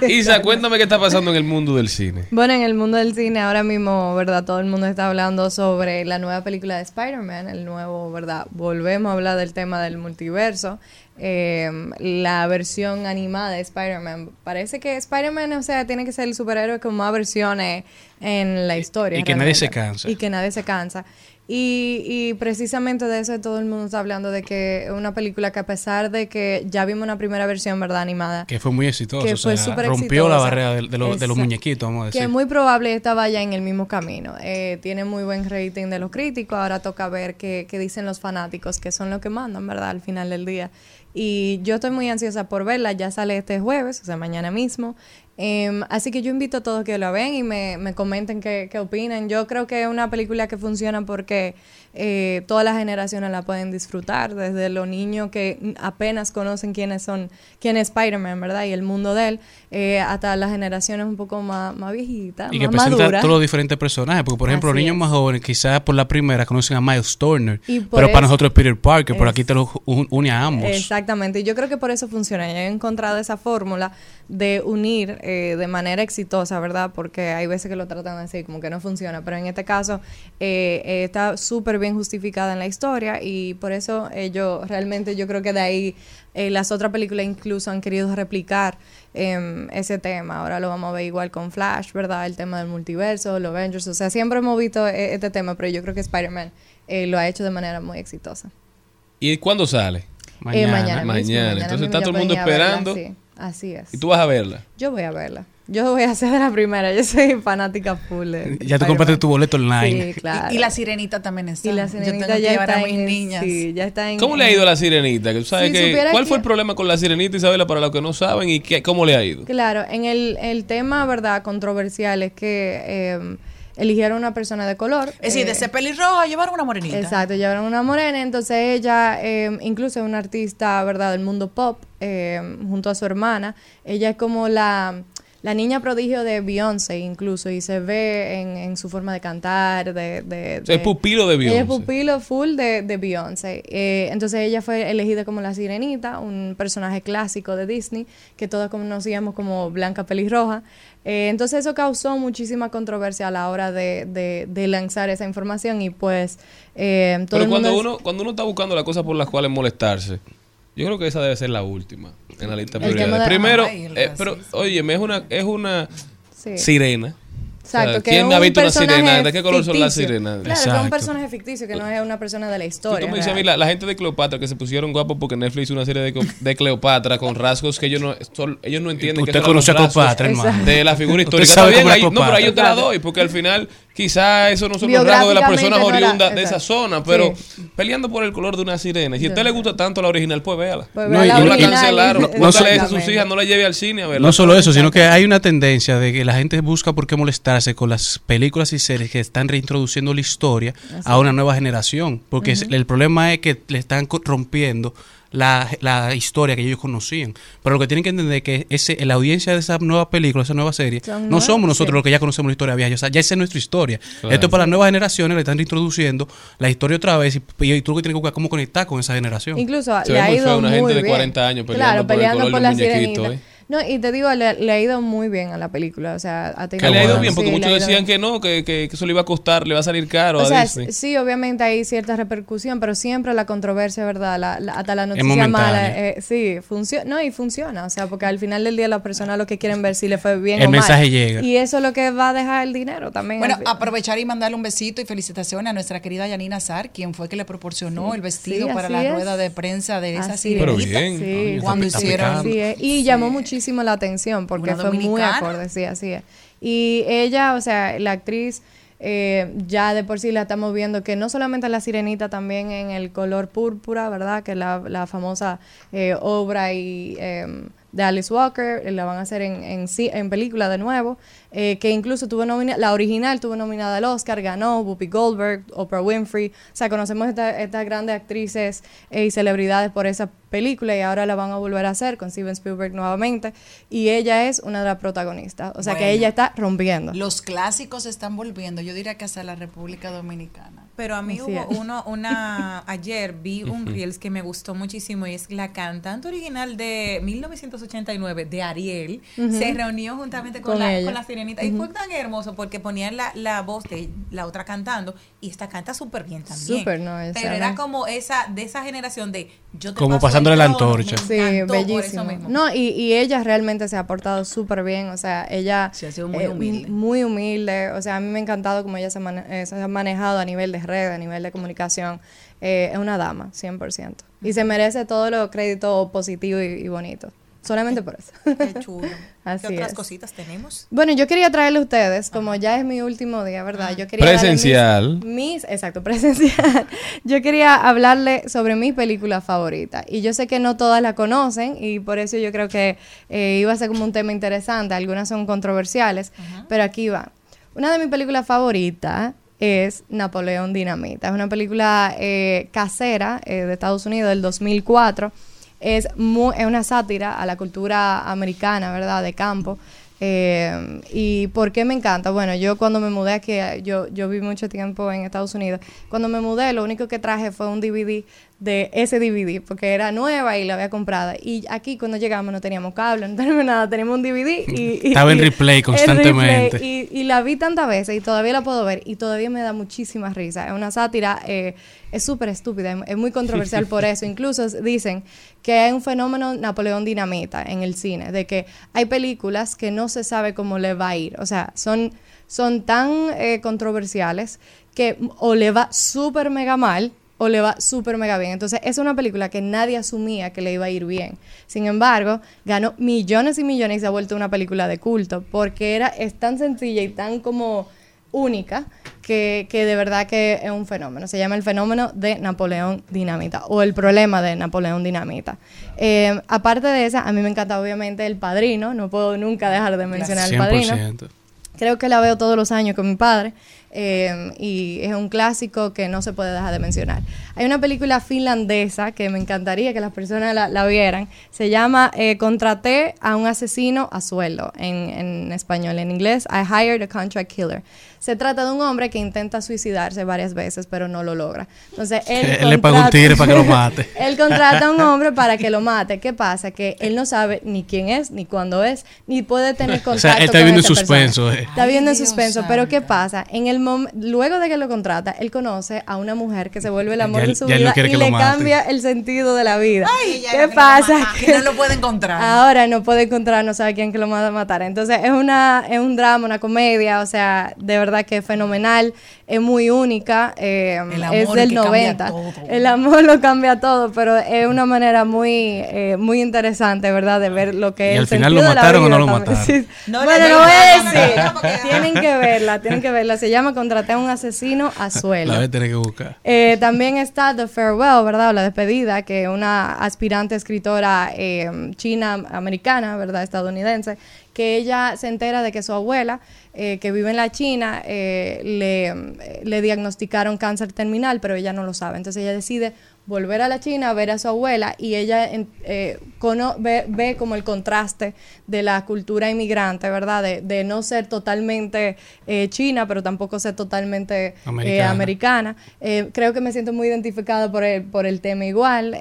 Sí. Isa, cuéntame qué está pasando en el mundo del cine. Bueno, en el mundo del cine ahora mismo, ¿verdad? Todo el mundo está hablando sobre la nueva película de Spider-Man, el nuevo, ¿verdad? Volvemos a hablar del tema del multiverso. Eh, la versión animada de Spider-Man. Parece que Spider-Man, o sea, tiene que ser el superhéroe con más versiones en la historia. y que nadie se cansa. Y que nadie se cansa. Y, y precisamente de eso todo el mundo está hablando, de que es una película que a pesar de que ya vimos una primera versión, ¿verdad? Animada. Que fue muy exitoso. Que o fue sea, rompió la exitosa. barrera de, de los- de los Exacto. muñequitos, vamos a decir. Que es muy probable esta vaya en el mismo camino. Eh, tiene muy buen rating de los críticos. Ahora toca ver qué, qué dicen los fanáticos, que son los que mandan, ¿verdad? Al final del día. Y yo estoy muy ansiosa por verla, ya sale este jueves, o sea, mañana mismo. Em, así que yo invito a todos que lo vean y me, me comenten qué, qué opinan. Yo creo que es una película que funciona porque eh, todas las generaciones la pueden disfrutar, desde los niños que apenas conocen quiénes son, quién es Spider-Man, ¿verdad? Y el mundo de él, eh, hasta las generaciones un poco más, más viejitas, Y que más presenta maduras. todos los diferentes personajes. Porque, por ejemplo, los niños es. más jóvenes, quizás por la primera, conocen a Miles Turner. Y Pero para nosotros es Peter Parker. Por aquí te lo un- une a ambos. Exactamente, y yo creo que por eso funciona. Yo he encontrado esa fórmula de unir eh, de manera exitosa, ¿verdad? Porque hay veces que lo tratan así, como que no funciona, pero en este caso eh, eh, está súper bien justificada en la historia y por eso ellos realmente yo creo que de ahí eh, las otras películas incluso han querido replicar em, ese tema. Ahora lo vamos a ver igual con Flash, ¿verdad? El tema del multiverso, los Avengers, o sea, siempre hemos visto eh, este tema, pero yo creo que Spider-Man eh, lo ha hecho de manera muy exitosa. ¿Y cuándo sale? Eh, mañana. mismo, Mañana. Entonces está todo el mundo verla, esperando. sí, así es. Y tú vas a verla. Yo voy a verla. Yo voy a ser de la primera. Yo soy fanática full. de Ya tú compraste tu boleto online. Sí, claro. Y, y la sirenita también está. Y la Yo sirenita tengo que ya llevar está a mis en- niñas. sí, ya está en- ¿Cómo le ha ido a la sirenita? Tú sabes Si que, supiera ¿Cuál que- fue el problema con la sirenita, Isabela, para los que no saben? ¿Y qué, cómo le ha ido? Claro, en el, el tema, ¿verdad? Controversial es que eh, eligieron una persona de color. Es decir, de eh, ser pelirroja, llevar una morenita. Exacto, llevaron una morena, entonces ella, eh, incluso es una artista, ¿verdad?, del mundo pop, eh, junto a su hermana. Ella es como la, la niña prodigio de Beyoncé, incluso, y se ve en, en su forma de cantar, de... de, O sea, es pupilo de Ella es Beyoncé. pupilo full de, de Beyoncé. Eh, entonces ella fue elegida como la sirenita, un personaje clásico de Disney, que todos conocíamos como Blanca Pelirroja. Eh, entonces eso causó muchísima controversia a la hora de, de- de lanzar esa información y pues eh, todo Pero el cuando mundo... uno, cuando uno está buscando las cosas por las cuales molestarse, yo creo que esa debe ser la última en la lista de- Primero, eh, pero, oye, es una, es una Sí. sirena. Exacto, O sea, que ¿Quién ha un visto una sirena? ¿De qué color son las sirenas? Claro, que es un personaje ficticio, que no es una persona de la historia. tú me dices a mí, la, la gente de Cleopatra que se pusieron guapos porque Netflix hizo una serie de, Cleopatra con rasgos que ellos no, son- ellos no entienden Usted que son conoce los a Cleopatra, hermano. De la figura Usted histórica. sabe Está bien, ahí- no, pero ahí yo te la doy porque al final quizás eso no son los rasgos de las personas no oriundas de esa zona, pero peleando por el color de una sirena. Si a usted le gusta tanto la original, pues véala. Pues No, y- la original. cancelaron. No, No, le a sus hijas, no la lleve al cine a verla. No solo eso, sino que hay una tendencia de que la gente busca por qué molestarse con las películas y series que están reintroduciendo la historia Así a una nueva generación. Porque el problema es que le están rompiendo la, la historia que ellos conocían. Pero lo que tienen que entender es que ese, la audiencia de esa nueva película, esa nueva serie, Son no somos nosotros sí. los que ya conocemos la historia vieja. O sea, ya esa es nuestra historia. Claro. Esto es para las nuevas generaciones, le están reintroduciendo la historia otra vez y, y tú lo que tienes que buscar cómo conectar con esa generación. Incluso Se le ve ha ido feo una muy gente de bien. 40 años peleando claro, por el peleando color por la sirenita. ¿eh? No, y te digo, le, le ha ido muy bien a la película. O sea, ha tenido Que le ha ido bien, porque sí, muchos decían bien. que no, que, que, que eso le iba a costar, le va a salir caro O a sea, Disney. sí, obviamente hay cierta repercusión, pero siempre la controversia, ¿verdad? La, la- hasta la noticia mala, eh, sí, funciona, no, y funciona, o sea, porque al final del día las personas lo que quieren ver si le fue bien El o mal. mensaje llega. Y eso es lo que va a dejar el dinero también. Bueno, aprovechar y mandarle un besito y felicitaciones a nuestra querida Yanina Sar, quien fue que le proporcionó Sí. el vestido Sí, para la es. rueda de prensa de esa Así es. Pero sirenita. bien. Sí, Coño, cuando está hicieron- Y llamó muchísimo la atención porque fue muy acorde, sí, así es. Y ella, o sea, la actriz, eh, ya de por sí la estamos viendo que no solamente la sirenita, también en el color púrpura, ¿verdad? Que la, la famosa eh, obra y, eh, de Alice Walker, eh, la van a hacer en, en, en película de nuevo, eh, que incluso tuvo la original tuvo nominada al Oscar, ganó Whoopi Goldberg, Oprah Winfrey, o sea, conocemos esta- estas grandes actrices eh, y celebridades por esa película y ahora la van a volver a hacer con Steven Spielberg nuevamente y ella es una de las protagonistas, o sea que ella está rompiendo. Los clásicos están volviendo, yo diría que hasta la República Dominicana. Pero a mí Así hubo es. uno, una, ayer vi un. Reels que me gustó muchísimo y es la cantante original de 1989 de Ariel, se reunió juntamente con, Con la, ella. con la sirenita y fue tan hermoso porque ponían la, la voz de la otra cantando y esta canta súper bien también. Súper, no, esa Pero era no. como esa, de esa generación de yo te Como paso pasándole la antorcha. Sí, encantó por eso bellísimo. mismo. No, y, y ella realmente se ha portado súper bien, o sea, ella Sí, ha sido muy eh, humilde. muy humilde, o sea, a mí me ha encantado cómo ella se, mane- eh, se ha manejado a nivel de red, a nivel de comunicación. Eh, es una dama, 100%. Y se merece todo lo crédito positivo y, y bonito. Solamente por eso. Qué chulo. Así ¿Qué otras es. cositas tenemos? Bueno, yo quería traerle a ustedes, como ya es mi último día, ¿verdad? Yo quería Presencial. Mis, mis- exacto, presencial. Yo quería hablarle sobre mi película favorita. Y yo sé que no todas la conocen y por eso yo creo que eh, iba a ser como un tema interesante. Algunas son controversiales, pero aquí va. Una de mis películas favoritas es Napoleón Dinamita. Es una película eh, casera eh, de Estados Unidos del 2004 es, mu- es una sátira a la cultura americana, ¿verdad? De campo. Eh, ¿Y por qué me encanta? Bueno, yo cuando me mudé aquí, yo, yo viví mucho tiempo en Estados Unidos. Cuando me mudé, lo único que traje fue un DVD de ese DVD, porque era nueva y la había comprada. Y aquí cuando llegamos no teníamos cable, no teníamos nada, teníamos un DVD y... y- Estaba en replay constantemente. y, y la vi tantas veces y todavía la puedo ver y todavía me da muchísima risa. Es una sátira, eh, es súper estúpida, es- es muy controversial por eso. Incluso dicen que hay un fenómeno Napoleón Dinamita en el cine, de que hay películas que no se sabe cómo le va a ir. O sea, son, son tan eh, controversiales que o le va súper mega mal o le va súper mega bien. Entonces, es una película que nadie asumía que le iba a ir bien. Sin embargo, ganó millones y millones y se ha vuelto una película de culto porque era, es tan sencilla y tan como única que, que de verdad que es un fenómeno. Se llama el fenómeno de Napoleón Dinamita o el problema de Napoleón Dinamita. Eh, aparte de esa, a mí me encanta obviamente El Padrino. No puedo nunca dejar de mencionar El Padrino. 100%. Creo que la veo todos los años con mi padre eh, y es un clásico que no se puede dejar de mencionar. Hay una película finlandesa que me encantaría que las personas la, la vieran. Se llama eh, Contraté a un asesino a sueldo en, en español. En inglés, I hired a contract killer. Se trata de un hombre que intenta suicidarse varias veces, pero no lo logra. Entonces, él, Él le paga un contrata- tigre para que lo mate. él contrata a un hombre para que lo mate. ¿Qué pasa? Que él no sabe ni quién es, ni cuándo es, ni puede tener contacto O sea, él está viviendo en suspenso, eh. Está viviendo en suspenso. Pero ¿qué pasa? En el mom- luego de que lo contrata, él conoce a una mujer que se vuelve el amor Ya de su no vida y le cambia el sentido de la vida. ¿Qué no pasa? que no lo puede encontrar. Ahora no puede encontrar, no sabe quién que lo va a matar. Entonces es una es un drama, una comedia, o sea, de verdad que es fenomenal, es muy única, eh, El amor es del que cambia 90. todo. El amor lo cambia todo, pero es una manera muy eh, muy interesante, ¿verdad? De ver lo que ¿Y es al el final lo mataron o no lo también. mataron? Sí. No bueno, no voy a decir. tienen que verla, tienen que verla. Se llama Contraté a un asesino a sueldo. La voy a tener que buscar. Eh, también está The Farewell, ¿verdad? O La despedida, que es una aspirante escritora eh, china-americana, ¿verdad? Estadounidense, que ella se entera de que su abuela, eh, que vive en la China, eh, le, le diagnosticaron cáncer terminal, pero ella no lo sabe. Entonces ella decide volver a la China a ver a su abuela y ella eh, cono- ve, ve como el contraste de la cultura inmigrante, ¿verdad? De, de no ser totalmente eh, china, pero tampoco ser totalmente Americana. americana. Creo que me siento muy identificada por el, por el tema igual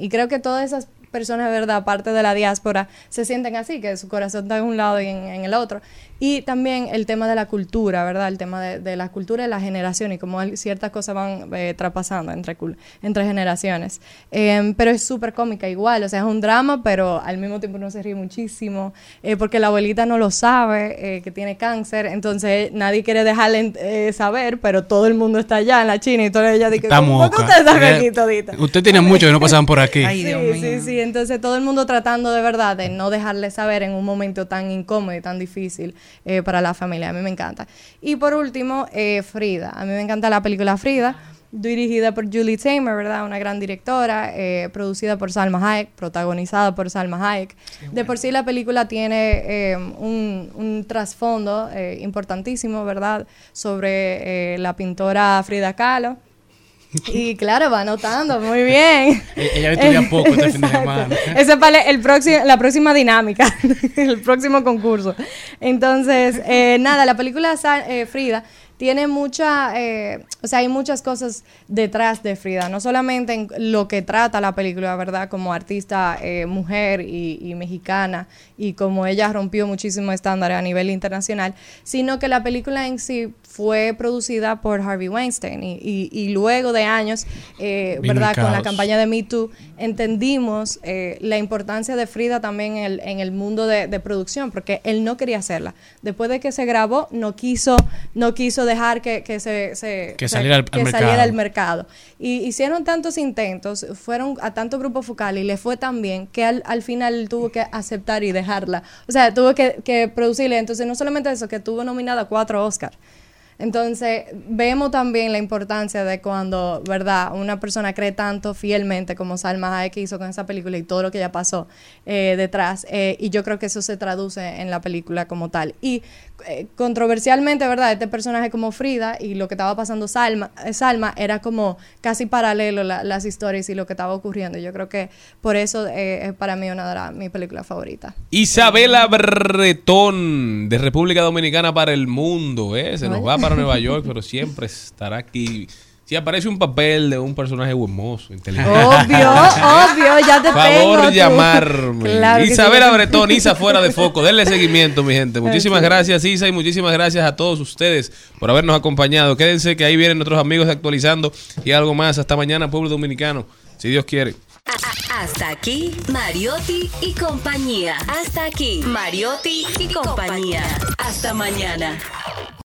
y creo que todas esas personas, verdad, parte de la diáspora, se sienten así, que su corazón está en un lado y en, en el otro. Y también el tema de la cultura, ¿verdad? El tema de, de la cultura y la generación y cómo ciertas cosas van eh, traspasando entre, cul- entre generaciones. Eh, pero es súper cómica igual, o sea, es un drama, pero al mismo tiempo uno se ríe muchísimo, eh, porque la abuelita no lo sabe, eh, que tiene cáncer, entonces nadie quiere dejarle eh, saber, pero todo el mundo está allá en la China y toda ella dice, Está ¿cómo que moca. ustedes están aquí todita? Usted tiene mucho que no pasaban por aquí. sí, sí, sí. Entonces todo el mundo tratando de verdad de no dejarle saber en un momento tan incómodo y tan difícil eh, para la familia. A mí me encanta. Y por último, eh, Frida. A mí me encanta la película Frida. Dirigida por Julie Taymor, ¿verdad? Una gran directora, eh, producida por Salma Hayek, protagonizada por Salma Hayek. De por sí la película tiene eh, un, un trasfondo eh, importantísimo, ¿verdad? Sobre la pintora Frida Kahlo. Y claro, va anotando, muy bien. Ella estudia poco este fin de Exacto. semana. Esa es para el próximo, la próxima dinámica, el próximo concurso. Entonces, eh, nada, la película eh, Frida tiene mucha, eh, o sea, hay muchas cosas detrás de Frida, no solamente en lo que trata la película, ¿verdad? Como artista eh, mujer y, y mexicana y como ella rompió muchísimos estándares a nivel internacional, sino que la película en sí fue producida por Harvey Weinstein y, y- y luego de años, eh, ¿verdad? Con la campaña de Me Too, entendimos eh, la importancia de Frida también en el, en el mundo de, de producción, porque él no quería hacerla. Después de que se grabó, no quiso, no quiso dejar que, que se, se- Que saliera al- mercado. saliera al mercado. Y hicieron tantos intentos, fueron a tantos grupos focales y le fue tan bien que al, al final tuvo que aceptar y dejarla. O sea, tuvo que, que producirle. Entonces, no solamente eso, que tuvo nominada cuatro Oscars. Entonces, vemos también la importancia de cuando, ¿verdad?, una persona cree tanto fielmente como Salma Hayek hizo con esa película y todo lo que ya pasó eh, detrás. eh, y yo creo que eso se traduce en la película como tal. Y eh, controversialmente, ¿verdad?, este personaje como Frida y lo que estaba pasando Salma, eh, Salma era como casi paralelo la- las historias y lo que estaba ocurriendo. Yo creo que por eso eh, es para mí una de las- mis películas favoritas. Isabela Bretón, de República Dominicana para el mundo. ¿eh? Se nos va para Nueva York, pero siempre estará aquí. Si aparece un papel de un personaje hermoso, inteligente. Obvio, obvio, ya te tengo. Favor tú. llamarme. Claro que sí. Isabela Bretón, Isa fuera de foco. Denle seguimiento, mi gente. Muchísimas gracias, Isa, y muchísimas gracias a todos ustedes por habernos acompañado. Quédense que ahí vienen nuestros amigos actualizando y algo más. Hasta mañana, pueblo dominicano, si Dios quiere. Hasta aquí, Mariotti y compañía. Hasta aquí, Mariotti y compañía. Hasta mañana.